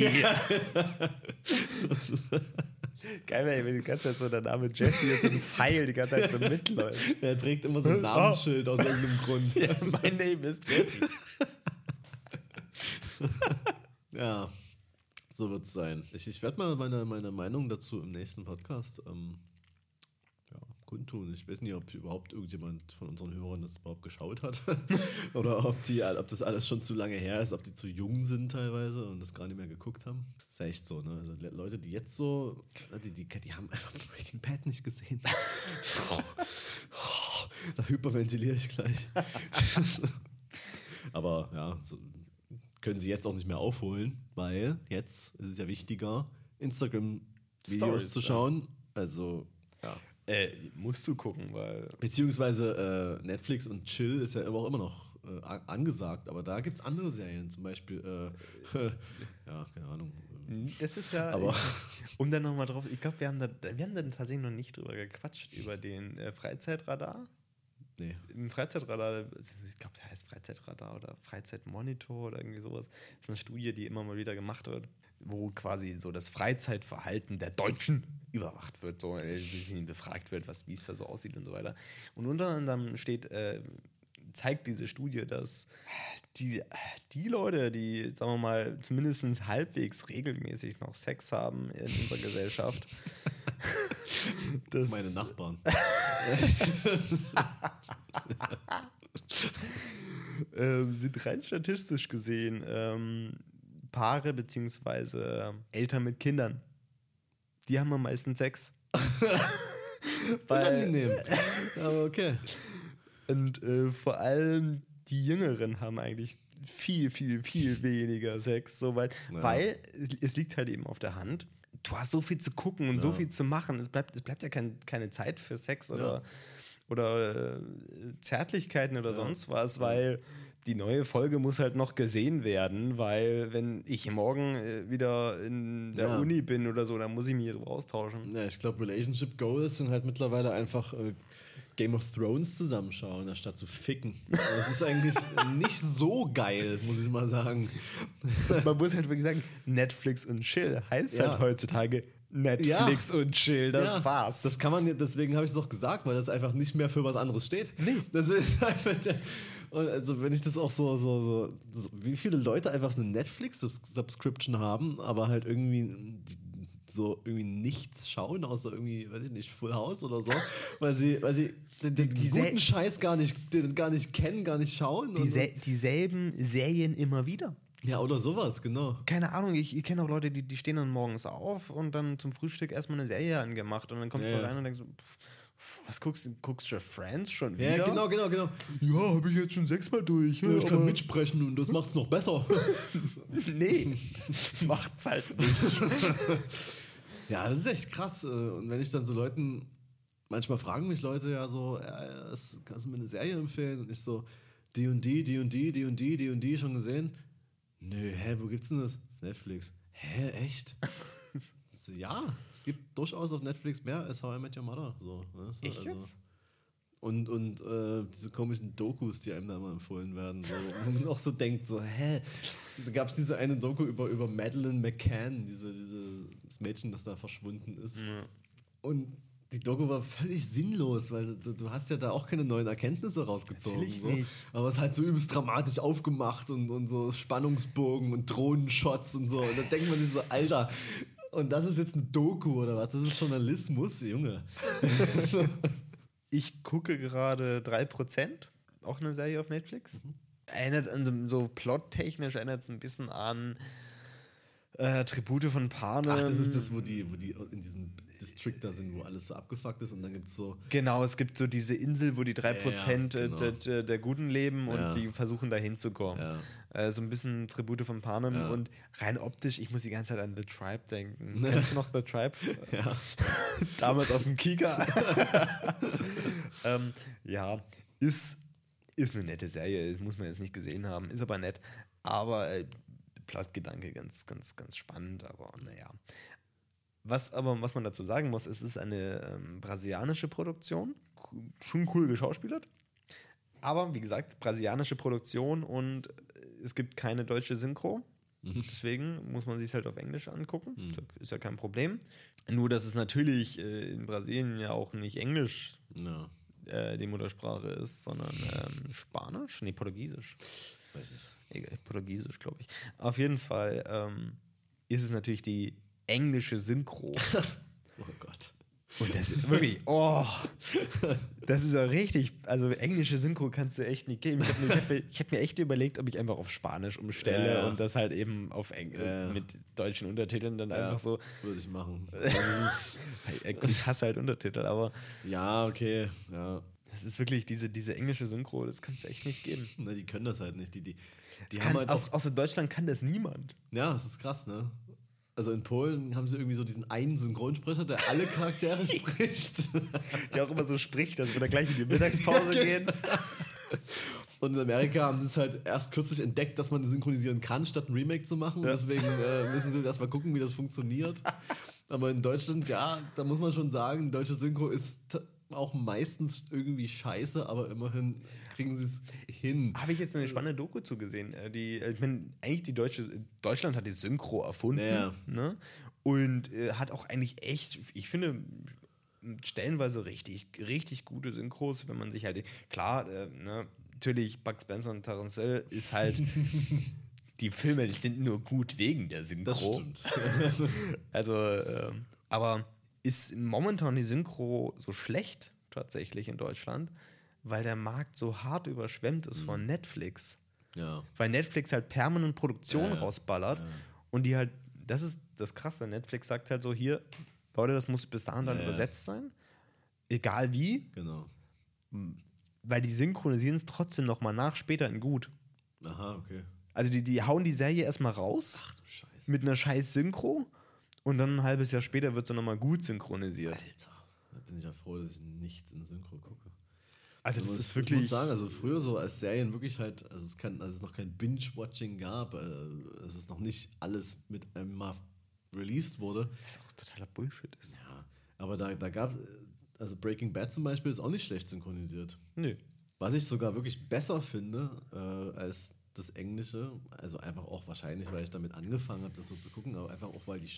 [SPEAKER 2] Geil, ey, wenn die ganze Zeit so der Name Jesse jetzt so ein Pfeil die ganze Zeit so mitläuft.
[SPEAKER 1] Er trägt immer so ein Namensschild aus irgendeinem Grund.
[SPEAKER 2] Ja, mein Name ist Jesse.
[SPEAKER 1] Ja, so wird es sein. Ich, ich werde mal meine, meine Meinung dazu im nächsten Podcast ähm, ja, kundtun. Ich weiß nicht, ob überhaupt irgendjemand von unseren Hörern das überhaupt geschaut hat. (laughs) Oder ob, die, ob das alles schon zu lange her ist, ob die zu jung sind teilweise und das gar nicht mehr geguckt haben. ist ja echt so, ne? Also Le- Leute, die jetzt so, die, die, die haben einfach Breaking Bad nicht gesehen. (laughs) da hyperventiliere ich gleich. (laughs) Aber ja, so, können sie jetzt auch nicht mehr aufholen, weil jetzt ist es ja wichtiger, Instagram-Videos zu
[SPEAKER 2] ja.
[SPEAKER 1] schauen. Also, ja.
[SPEAKER 2] Äh, musst du gucken, weil.
[SPEAKER 1] Beziehungsweise äh, Netflix und Chill ist ja auch immer noch äh, angesagt, aber da gibt es andere Serien, zum Beispiel, äh, (laughs) ja, keine Ahnung.
[SPEAKER 2] Es ist ja.
[SPEAKER 1] Aber- (laughs)
[SPEAKER 2] um dann nochmal drauf. Ich glaube, wir haben da, wir haben da tatsächlich noch nicht drüber gequatscht, über den äh, Freizeitradar.
[SPEAKER 1] Nee.
[SPEAKER 2] Im Freizeitradar, ich glaube, der heißt Freizeitradar oder Freizeitmonitor oder irgendwie sowas. Das ist eine Studie, die immer mal wieder gemacht wird, wo quasi so das Freizeitverhalten der Deutschen überwacht wird, so äh, befragt wird, was, wie es da so aussieht und so weiter. Und unter anderem steht, äh, zeigt diese Studie, dass die, die Leute, die, sagen wir mal, zumindest halbwegs regelmäßig noch Sex haben in unserer Gesellschaft, (laughs) (laughs) das,
[SPEAKER 1] Meine Nachbarn. (laughs)
[SPEAKER 2] ähm, sind rein statistisch gesehen ähm, Paare beziehungsweise Eltern mit Kindern, die haben am meisten Sex. (laughs)
[SPEAKER 1] Unangenehm. Aber okay.
[SPEAKER 2] Und äh, vor allem die Jüngeren haben eigentlich viel, viel, viel weniger Sex. So, weil,
[SPEAKER 1] Ja.
[SPEAKER 2] weil es liegt halt eben auf der Hand. Du hast so viel zu gucken und so
[SPEAKER 1] Ja.
[SPEAKER 2] viel zu machen. Es bleibt, es bleibt ja kein, keine Zeit für Sex oder,
[SPEAKER 1] Ja.
[SPEAKER 2] oder äh, Zärtlichkeiten oder
[SPEAKER 1] Ja.
[SPEAKER 2] sonst was, weil die neue Folge muss halt noch gesehen werden, weil wenn ich morgen äh, wieder in der. Uni bin oder so, dann muss ich mich drüber austauschen.
[SPEAKER 1] Ja, ich glaube, Relationship Goals sind halt mittlerweile einfach äh, Game of Thrones zusammenschauen, anstatt zu ficken. Das ist eigentlich (laughs) nicht so geil, muss ich mal sagen.
[SPEAKER 2] Man muss halt wirklich sagen, Netflix und Chill heißt
[SPEAKER 1] Ja.
[SPEAKER 2] halt heutzutage Netflix und Chill, das
[SPEAKER 1] Ja,
[SPEAKER 2] war's.
[SPEAKER 1] Das kann man, ja- deswegen habe ich es doch gesagt, weil das einfach nicht mehr für was anderes steht.
[SPEAKER 2] Nee.
[SPEAKER 1] Das ist (laughs) einfach der, und also wenn ich das auch so, so, so, so, wie viele Leute einfach eine Netflix-Subscription haben, aber halt irgendwie die- so irgendwie nichts schauen, außer irgendwie, weiß ich nicht, Full House oder so, weil sie, weil sie den, den
[SPEAKER 2] Die
[SPEAKER 1] guten Scheiß gar nicht, den gar nicht kennen, gar nicht schauen. und so.
[SPEAKER 2] Diese, dieselben Serien immer wieder.
[SPEAKER 1] Ja, oder sowas, genau.
[SPEAKER 2] Keine Ahnung, ich, ich kenne auch Leute, die, die stehen dann morgens auf und dann zum Frühstück erstmal eine Serie angemacht und dann kommst
[SPEAKER 1] Ja,
[SPEAKER 2] du
[SPEAKER 1] ja.
[SPEAKER 2] rein und denkst so, pff, was guckst du? Guckst du Friends schon wieder?
[SPEAKER 1] Ja, genau, genau, genau.
[SPEAKER 2] Ja, habe ich jetzt schon sechsmal durch.
[SPEAKER 1] Ja, ich kann mitsprechen und das macht's noch besser. (laughs)
[SPEAKER 2] Nee, (laughs) macht's halt nicht. (laughs)
[SPEAKER 1] Ja, das ist echt krass. äh, Und wenn ich dann so Leuten, manchmal fragen mich Leute ja so, äh, kannst du mir eine Serie empfehlen? Und ich so, die und die, die und die, die und die, die und die schon gesehen? Nö, hä, wo gibt's denn das? Netflix. Hä, echt? (laughs) So, ja, es gibt durchaus auf Netflix mehr als How I Met Your Mother. So, ne? so,
[SPEAKER 2] Ich jetzt?
[SPEAKER 1] Und, und äh, diese komischen Dokus, die einem da immer empfohlen werden, so, wo man (laughs) auch so denkt, so, hä? Da gab es diese eine Doku über, über Madeleine McCann, diese, diese, das Mädchen, das da verschwunden ist. Und die Doku war völlig sinnlos, weil du, du hast ja da auch keine neuen Erkenntnisse rausgezogen.
[SPEAKER 2] Natürlich
[SPEAKER 1] so.
[SPEAKER 2] nicht.
[SPEAKER 1] Aber es ist halt so übelst dramatisch aufgemacht und, und so Spannungsbogen und Drohnenshots und so. Und da denkt man sich so, Alter, und das ist jetzt eine Doku oder was? Das ist Journalismus, Junge. (laughs) (laughs)
[SPEAKER 2] Ich gucke gerade 3%, auch eine Serie auf Netflix. Erinnert an so, so plottechnisch erinnert es ein bisschen an äh, Tribute von Panem.
[SPEAKER 1] Ach, das ist das, wo die, wo die in diesem District da sind, wo alles so abgefuckt ist und dann gibt es so.
[SPEAKER 2] Genau, es gibt so diese Insel, wo die 3%
[SPEAKER 1] Ja, genau.
[SPEAKER 2] der, der, der Guten leben und
[SPEAKER 1] Ja.
[SPEAKER 2] die versuchen da hinzukommen.
[SPEAKER 1] Ja.
[SPEAKER 2] Äh, so ein bisschen Tribute von Panem
[SPEAKER 1] Ja.
[SPEAKER 2] und rein optisch, ich muss die ganze Zeit an The Tribe denken. (laughs) Kennst du noch The Tribe?
[SPEAKER 1] Ja. (laughs)
[SPEAKER 2] Damals auf dem Kika. (laughs) ähm, ja, ist, ist eine nette Serie, das muss man jetzt nicht gesehen haben, ist aber nett. Aber äh, Plotgedanke ganz, ganz, ganz spannend, aber naja. Was aber, was man dazu sagen muss, es ist eine ähm, brasilianische Produktion, schon cool geschauspielert. Aber wie gesagt, brasilianische Produktion und äh, es gibt keine deutsche Synchro. Deswegen muss man sich halt auf Englisch angucken.
[SPEAKER 1] Mhm.
[SPEAKER 2] Ist ja kein Problem. Nur, dass es natürlich äh, in Brasilien ja auch nicht Englisch
[SPEAKER 1] Ja,
[SPEAKER 2] äh, die Muttersprache ist, sondern ähm, Spanisch? Nee, Portugiesisch.
[SPEAKER 1] weiß ich.
[SPEAKER 2] Egal, Portugiesisch, glaube ich. Auf jeden Fall ähm, ist es natürlich die englische Synchro. (laughs)
[SPEAKER 1] Oh Gott.
[SPEAKER 2] Und das ist wirklich, oh, das ist ja richtig, also englische Synchro kannst du echt nicht geben. Ich habe mir, hab mir, hab mir echt überlegt, ob ich einfach auf Spanisch umstelle
[SPEAKER 1] Ja.
[SPEAKER 2] und das halt eben auf Eng
[SPEAKER 1] Ja.
[SPEAKER 2] mit deutschen Untertiteln dann
[SPEAKER 1] Ja,
[SPEAKER 2] einfach so.
[SPEAKER 1] Würde ich machen. (laughs)
[SPEAKER 2] Ich hasse halt Untertitel, aber
[SPEAKER 1] ja, okay. Ja.
[SPEAKER 2] das ist wirklich diese, diese englische Synchro, das kannst du echt nicht geben.
[SPEAKER 1] Na, die können das halt nicht. Die, die, die
[SPEAKER 2] kann,
[SPEAKER 1] halt
[SPEAKER 2] aus, außer Deutschland kann das niemand.
[SPEAKER 1] Ja, das ist krass, ne? Also in Polen haben sie irgendwie so diesen einen Synchronsprecher, der alle Charaktere (laughs) spricht.
[SPEAKER 2] Der auch immer so spricht, dass wir da gleich in die Mittagspause (laughs)
[SPEAKER 1] Ja,
[SPEAKER 2] gehen.
[SPEAKER 1] Und in Amerika haben sie es halt erst kürzlich entdeckt, dass man synchronisieren kann, statt ein Remake zu machen. Deswegen äh, müssen sie erst mal gucken, wie das funktioniert. Aber in Deutschland, ja, da muss man schon sagen, deutsche Synchro ist auch meistens irgendwie scheiße, aber immerhin kriegen sie es hin.
[SPEAKER 2] Habe ich jetzt eine spannende Doku zugesehen. Äh, Die, äh, ich meine, eigentlich die deutsche, Deutschland hat die Synchro erfunden.
[SPEAKER 1] Ja.
[SPEAKER 2] Ne? Und äh, hat auch eigentlich echt, ich finde, stellenweise richtig, richtig gute Synchros, wenn man sich halt, klar, äh, ne, natürlich Bugs Spencer und Terence Hill ist halt, (laughs) die Filme sind nur gut wegen der Synchro.
[SPEAKER 1] Das stimmt. (laughs)
[SPEAKER 2] Also, ähm, aber ist momentan die Synchro so schlecht tatsächlich in Deutschland, weil der Markt so hart überschwemmt ist von Netflix.
[SPEAKER 1] Ja.
[SPEAKER 2] Weil Netflix halt permanent Produktion
[SPEAKER 1] Ja,
[SPEAKER 2] rausballert
[SPEAKER 1] Ja.
[SPEAKER 2] und die halt, das ist das Krasse, Netflix sagt halt so, hier, Leute, das muss bis dahin dann übersetzt sein. Egal wie,
[SPEAKER 1] Genau.
[SPEAKER 2] weil die synchronisieren es trotzdem nochmal nach, später in gut.
[SPEAKER 1] Aha, okay.
[SPEAKER 2] Also die, die hauen die Serie erstmal raus
[SPEAKER 1] Ach du Scheiße.
[SPEAKER 2] mit einer scheiß Synchro und dann ein halbes Jahr später wird sie nochmal gut synchronisiert.
[SPEAKER 1] Alter, da bin ich ja froh, dass ich nichts in Synchro gucke.
[SPEAKER 2] Also das
[SPEAKER 1] muss-
[SPEAKER 2] ist
[SPEAKER 1] Ich
[SPEAKER 2] wirklich.
[SPEAKER 1] muss sagen, also früher so als Serien wirklich halt, also es, kann, als es noch kein Binge-Watching gab, äh, als es noch nicht alles mit einem Mal released wurde.
[SPEAKER 2] was auch totaler Bullshit ist.
[SPEAKER 1] Ja, aber da, da gab also Breaking Bad zum Beispiel ist auch nicht schlecht synchronisiert.
[SPEAKER 2] Nö.
[SPEAKER 1] Was ich sogar wirklich besser finde äh, als das Englische, also einfach auch wahrscheinlich, weil ich damit angefangen habe, das so zu gucken, aber einfach auch, weil, die,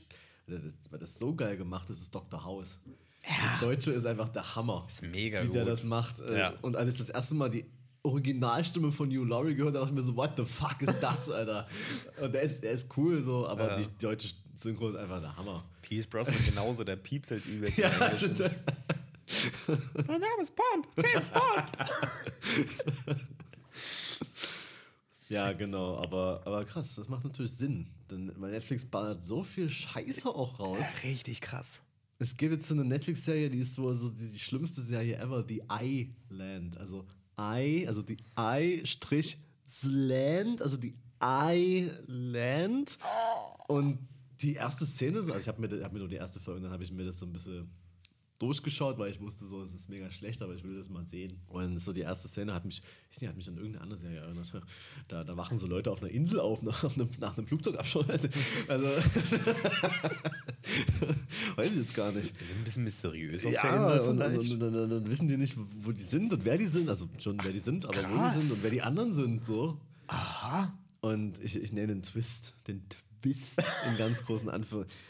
[SPEAKER 1] weil das- so geil gemacht ist, ist Dr. House. Das Deutsche ist einfach der Hammer,
[SPEAKER 2] Ist mega
[SPEAKER 1] wie
[SPEAKER 2] gut.
[SPEAKER 1] der das macht. Äh,
[SPEAKER 2] Ja.
[SPEAKER 1] Und als ich das erste Mal die Originalstimme von Hugh Laurie gehört habe, dachte ich mir so, what the fuck ist das, (laughs) Alter? Und der ist, der ist cool so, aber
[SPEAKER 2] Ja.
[SPEAKER 1] die deutsche Synchro ist einfach der Hammer.
[SPEAKER 2] Pierce Brosnan genauso, der piepselt übelst.
[SPEAKER 1] Ja,
[SPEAKER 2] mein (laughs) Name ist Bond, James Bond. (laughs)
[SPEAKER 1] Ja, genau, aber, aber krass, das macht natürlich Sinn. Denn bei Netflix ballert so viel Scheiße auch raus.
[SPEAKER 2] Richtig krass.
[SPEAKER 1] Es gibt jetzt so eine Netflix-Serie, die ist wohl so die, schlimmste Serie ever, die I-Land. Also I, also die I-Land, also die I-Land. Und die erste Szene, so- also ich habe mir, hab mir nur die erste Folge, dann habe ich mir das so ein bisschen durchgeschaut, weil ich wusste so, es ist mega schlecht, aber ich will das mal sehen. Und so die erste Szene hat mich, ich weiß nicht, hat mich an irgendeine andere Serie erinnert. Da, da wachen so Leute auf einer Insel auf nach einem, nach einem Flugzeugabschau. Also, also (laughs) weiß ich jetzt gar nicht.
[SPEAKER 2] Wir sind ein bisschen mysteriös auf
[SPEAKER 1] Ja,
[SPEAKER 2] der Insel
[SPEAKER 1] und,
[SPEAKER 2] vielleicht.
[SPEAKER 1] und, und, dann, dann wissen die nicht, wo die sind und wer die sind. Also schon wer die sind, aber wo
[SPEAKER 2] Krass.
[SPEAKER 1] die sind und wer die anderen sind. So.
[SPEAKER 2] Aha.
[SPEAKER 1] Und ich, ich nenne den Twist, den Twist in ganz großen Anführungszeichen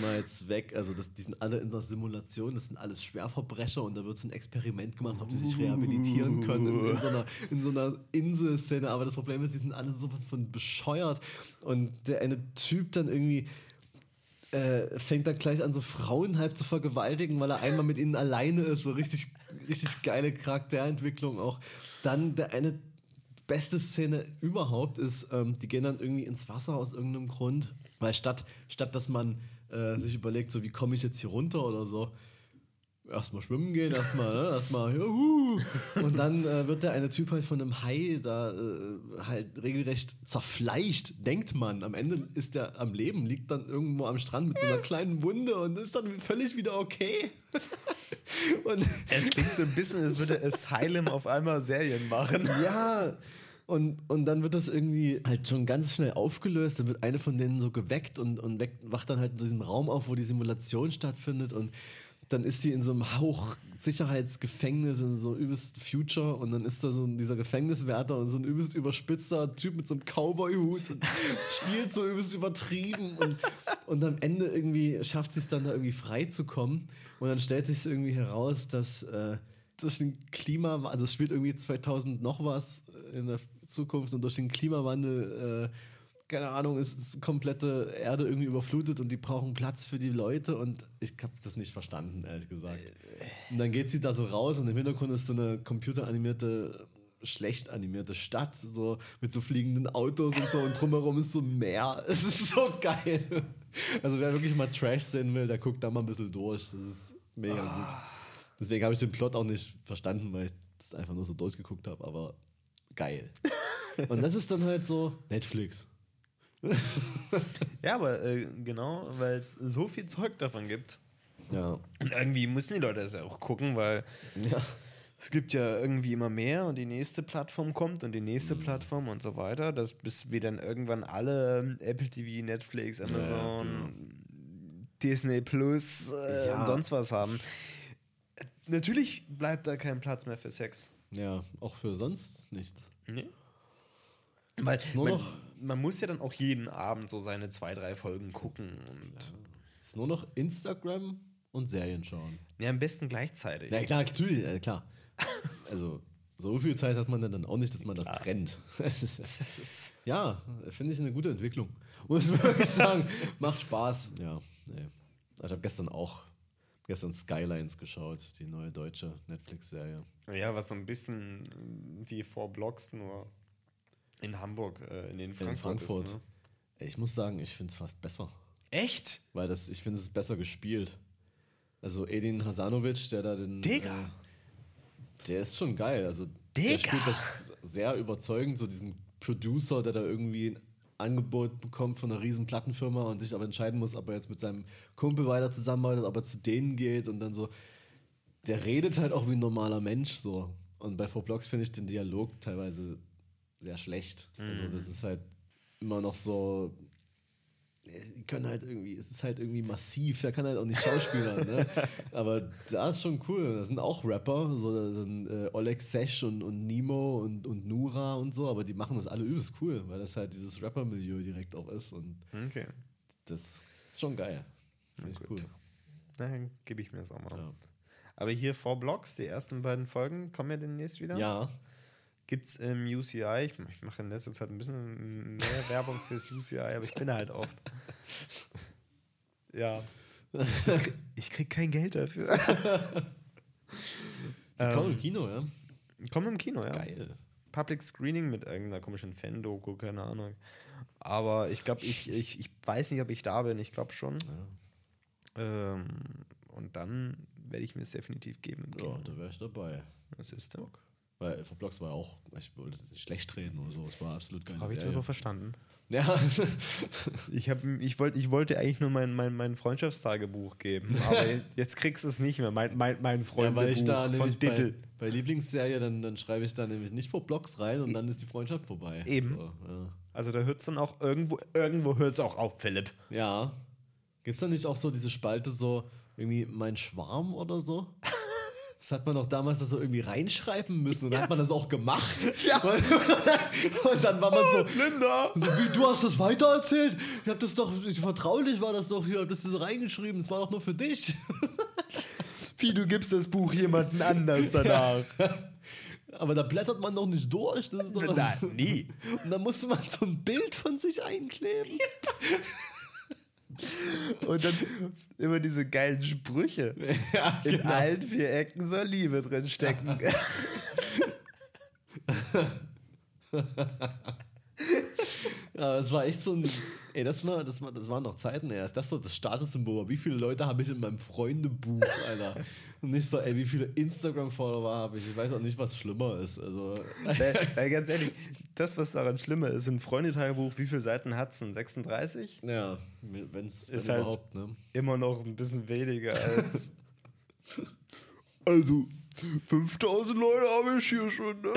[SPEAKER 1] mal jetzt weg. Also das, die sind alle in einer Simulation, das sind alles Schwerverbrecher und da wird so ein Experiment gemacht, ob sie sich rehabilitieren können in, in, so einer, in so einer Inselszene. Aber das Problem ist, die sind alle sowas von bescheuert. Und der eine Typ dann irgendwie äh, fängt dann gleich an, so Frauen halb zu vergewaltigen, weil er einmal mit ihnen alleine ist. So richtig, richtig geile Charakterentwicklung auch. Dann der eine beste Szene überhaupt ist, ähm, die gehen dann irgendwie ins Wasser aus irgendeinem Grund. Weil statt, statt dass man äh, sich überlegt, so wie komme ich jetzt hier runter oder so, erstmal schwimmen gehen, erstmal, ne? erstmal, juhu. Und dann äh, wird der eine Typ halt von einem Hai da äh, halt regelrecht zerfleischt, denkt man. Am Ende ist der am Leben, liegt dann irgendwo am Strand mit so einer kleinen Wunde und ist dann völlig wieder okay. (laughs) und
[SPEAKER 2] Es klingt so ein bisschen, als würde Asylum auf einmal Serien machen.
[SPEAKER 1] ja, und, und dann wird das irgendwie halt schon ganz schnell aufgelöst. Dann wird eine von denen so geweckt und, und weckt, wacht dann halt in diesem Raum auf, wo die Simulation stattfindet. Und dann ist sie in so einem Hochsicherheitsgefängnis, in so übelst Future. Und dann ist da so dieser Gefängniswärter und so ein übelst überspitzer Typ mit so einem Cowboy-Hut und (laughs) spielt so übelst übertrieben. Und, und am Ende irgendwie schafft sie es dann da irgendwie frei zu kommen. Und dann stellt sich irgendwie heraus, dass. Äh, den Klima, also es spielt irgendwie 2000 noch was in der Zukunft und durch den Klimawandel, äh, keine Ahnung, ist die komplette Erde irgendwie überflutet und die brauchen Platz für die Leute und ich habe das nicht verstanden, ehrlich gesagt. Und dann geht sie da so raus und im Hintergrund ist so eine computeranimierte, schlecht animierte Stadt, so mit so fliegenden Autos und so und drumherum ist so ein Meer. (laughs) Es ist so geil. Also wer wirklich mal Trash sehen will, der guckt da mal ein bisschen durch. Das ist mega gut. Deswegen habe ich den Plot auch nicht verstanden, weil ich das einfach nur so durchgeguckt habe, aber geil. Und das ist dann halt so Netflix.
[SPEAKER 2] Ja, aber äh, genau, weil es so viel Zeug davon gibt.
[SPEAKER 1] Ja.
[SPEAKER 2] Und irgendwie müssen die Leute das ja auch gucken, weil
[SPEAKER 1] Ja.
[SPEAKER 2] es gibt ja irgendwie immer mehr und die nächste Plattform kommt und die nächste
[SPEAKER 1] Mhm.
[SPEAKER 2] Plattform und so weiter, dass bis wir dann irgendwann alle ähm, Apple TV, Netflix, Amazon, Disney Plus äh,
[SPEAKER 1] Ja.
[SPEAKER 2] und sonst was haben. Natürlich bleibt da kein Platz mehr für Sex.
[SPEAKER 1] Ja, auch für sonst nichts.
[SPEAKER 2] Nee. Weil man,
[SPEAKER 1] noch-
[SPEAKER 2] man muss ja dann auch jeden Abend so seine zwei, drei Folgen gucken und
[SPEAKER 1] Ist nur noch Instagram und Serien schauen.
[SPEAKER 2] ja, am besten gleichzeitig.
[SPEAKER 1] Ja, klar, natürlich, äh, klar. Also, so viel Zeit hat man dann auch nicht, dass man das trennt. (laughs) Ja, finde ich eine gute Entwicklung. Muss ich wirklich sagen. Macht Spaß. Ja, nee. Ich habe gestern auch gestern Skylines geschaut, die neue deutsche Netflix-Serie.
[SPEAKER 2] ja, was so ein bisschen wie vor Blocks, nur in Hamburg, äh, in den Frankfurt.
[SPEAKER 1] Frankfurt.
[SPEAKER 2] Ist, ne?
[SPEAKER 1] Ich muss sagen, ich finde es fast besser.
[SPEAKER 2] Echt?
[SPEAKER 1] Weil das, ich finde es ist besser gespielt. Also Edin Hasanovic, der da den.
[SPEAKER 2] Digga.
[SPEAKER 1] Äh, der ist schon geil. Also der
[SPEAKER 2] Digga.
[SPEAKER 1] spielt das sehr überzeugend, so diesen Producer, der da irgendwie Angebot bekommt von einer riesen Plattenfirma und sich aber entscheiden muss, ob er jetzt mit seinem Kumpel weiter zusammenarbeitet, ob er zu denen geht und dann so. Der redet halt auch wie ein normaler Mensch so. Und bei Four Blocks finde ich den Dialog teilweise sehr schlecht. Also das ist halt immer noch so die können halt irgendwie, es ist halt irgendwie massiv, er kann halt auch nicht Schauspieler, ne? (laughs) Aber da ist schon cool. Da sind auch Rapper, so da sind äh, Oleg Sesh und, und Nemo und, und Nura und so, aber die machen das alle übelst cool, weil das halt dieses Rapper-Milieu direkt auch ist und
[SPEAKER 2] Okay.
[SPEAKER 1] das ist schon geil. Finde ich
[SPEAKER 2] gut.
[SPEAKER 1] cool.
[SPEAKER 2] Dann gebe ich mir das auch mal.
[SPEAKER 1] Ja.
[SPEAKER 2] Aber hier Four Blocks, die ersten beiden Folgen, kommen ja demnächst wieder.
[SPEAKER 1] ja,
[SPEAKER 2] Gibt es im UCI, ich, ich mache in letzter Zeit ein bisschen mehr Werbung fürs UCI, aber ich bin halt oft. Ja. Ich, krieg- ich krieg kein Geld dafür.
[SPEAKER 1] die kommen
[SPEAKER 2] ähm,
[SPEAKER 1] im Kino, ja.
[SPEAKER 2] kommen im Kino, ja.
[SPEAKER 1] Geil.
[SPEAKER 2] Public Screening mit irgendeiner komischen Fan-Doku, keine Ahnung. Aber ich glaube, ich, ich, ich weiß nicht, ob ich da bin. Ich glaube schon. Ähm, und dann werde ich mir es definitiv geben.
[SPEAKER 1] Ja, da wäre ich dabei.
[SPEAKER 2] Was ist da?
[SPEAKER 1] Weil Blocks war auch, ich wollte jetzt nicht schlecht reden oder so, es war absolut geil.
[SPEAKER 2] Habe ich das aber verstanden?
[SPEAKER 1] Ja, (laughs)
[SPEAKER 2] Ich, hab, ich, wollt, ich wollte eigentlich nur mein, mein, mein Freundschaftstagebuch geben, aber (laughs) jetzt kriegst du es nicht mehr. Mein, mein, mein
[SPEAKER 1] Ja,
[SPEAKER 2] Freundebuch
[SPEAKER 1] da
[SPEAKER 2] von
[SPEAKER 1] nämlich bei,
[SPEAKER 2] Dittel.
[SPEAKER 1] bei Lieblingsserie, dann, dann schreibe ich da nämlich nicht vor Blocks rein und dann ist die Freundschaft vorbei.
[SPEAKER 2] Eben.
[SPEAKER 1] So, ja.
[SPEAKER 2] Also da hört es dann auch irgendwo, irgendwo hört es auch auf, Philipp.
[SPEAKER 1] ja. Gibt es da nicht auch so diese Spalte, so irgendwie mein Schwarm oder so? (laughs) Das hat man doch damals das so irgendwie reinschreiben müssen und dann hat man das auch gemacht. (laughs)
[SPEAKER 2] Ja.
[SPEAKER 1] Und, und dann war man so,
[SPEAKER 2] Linda!
[SPEAKER 1] so wie, du hast das weitererzählt? Ich hab das doch, vertraulich war das doch, hier, hab das so reingeschrieben, das war doch nur für dich. (laughs)
[SPEAKER 2] Wie, du gibst das Buch jemanden anders danach. (laughs)
[SPEAKER 1] Aber da blättert man doch nicht durch. Das ist doch
[SPEAKER 2] Nein, nie.
[SPEAKER 1] Und dann musste man so ein Bild von sich einkleben.
[SPEAKER 2] Und dann immer diese geilen Sprüche. (laughs)
[SPEAKER 1] Ja,
[SPEAKER 2] In allen vier Ecken soll Liebe drin stecken. (laughs)
[SPEAKER 1] Ja, das war echt so ein. Ey, das, war, das, war, das waren noch Zeiten erst. Das ist so das Statussymbol. Wie viele Leute habe ich in meinem Freundebuch, Alter? Und (laughs) nicht so, ey, wie viele Instagram-Follower habe ich? Ich weiß auch nicht, was schlimmer ist. Also,
[SPEAKER 2] weil, (laughs) weil ganz ehrlich, das, was daran schlimmer ist, ein Freundetagebuch, wie viele Seiten hat es? 36?
[SPEAKER 1] ja, wenn's, wenn
[SPEAKER 2] Ist halt-
[SPEAKER 1] überhaupt, ne?
[SPEAKER 2] Immer noch ein bisschen weniger (laughs) als. also, 5000 Leute habe ich hier schon ne,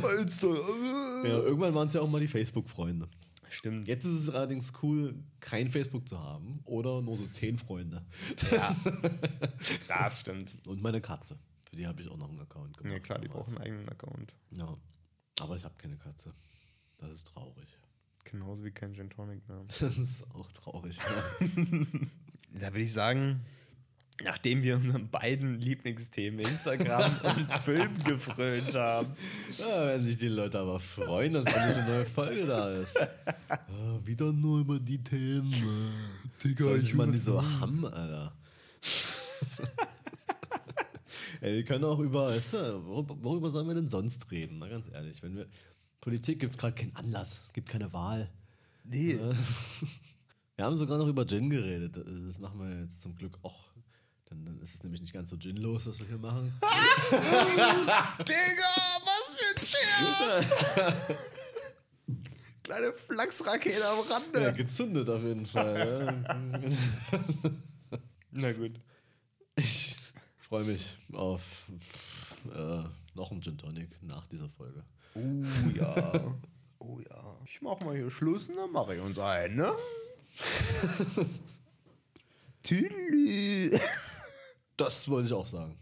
[SPEAKER 2] bei Instagram.
[SPEAKER 1] Ja, irgendwann waren es ja auch mal die Facebook-Freunde.
[SPEAKER 2] Stimmt.
[SPEAKER 1] Jetzt ist es allerdings cool, kein Facebook zu haben oder nur so zehn Freunde.
[SPEAKER 2] Ja, (laughs) das stimmt.
[SPEAKER 1] Und meine Katze. Für die habe ich auch noch einen Account gemacht.
[SPEAKER 2] Ja, klar, die
[SPEAKER 1] damals.
[SPEAKER 2] brauchen einen eigenen Account.
[SPEAKER 1] Ja. Aber ich habe keine Katze. Das ist traurig.
[SPEAKER 2] Genauso wie kein Gin Tonic mehr. (laughs)
[SPEAKER 1] Das ist auch traurig. Ja. (laughs)
[SPEAKER 2] Da würde ich sagen, nachdem wir unseren beiden Lieblingsthemen Instagram (laughs) und Film gefrönt haben,
[SPEAKER 1] ja, wenn sich die Leute aber freuen, dass eine neue Folge da ist. Ja, (laughs) wieder nur über die Themen.
[SPEAKER 2] Digga,
[SPEAKER 1] Soll
[SPEAKER 2] ich will
[SPEAKER 1] die so haben, Alter. (laughs) Ey, wir können auch über, weißt du, worüber, worüber sollen wir denn sonst reden? Na, ganz ehrlich, wenn wir. Politik gibt es gerade keinen Anlass, es gibt keine Wahl.
[SPEAKER 2] nee.
[SPEAKER 1] Wir haben sogar noch über Gin geredet. Das machen wir jetzt zum Glück auch. Dann, dann ist es nämlich nicht ganz so ginlos, was wir hier machen. (laughs)
[SPEAKER 2] Digga, was für ein Scherz! (laughs) Kleine Flachsrakete am
[SPEAKER 1] Ja,
[SPEAKER 2] Rande.
[SPEAKER 1] gezündet auf jeden Fall. Ja. (laughs)
[SPEAKER 2] Na gut.
[SPEAKER 1] Ich freue mich auf äh, noch einen Gin Tonic nach dieser Folge.
[SPEAKER 2] Oh ja. Oh ja. Ich mach mal hier Schluss und dann mache ich uns ein, ne? Tüdelü.
[SPEAKER 1] Das wollte ich auch sagen.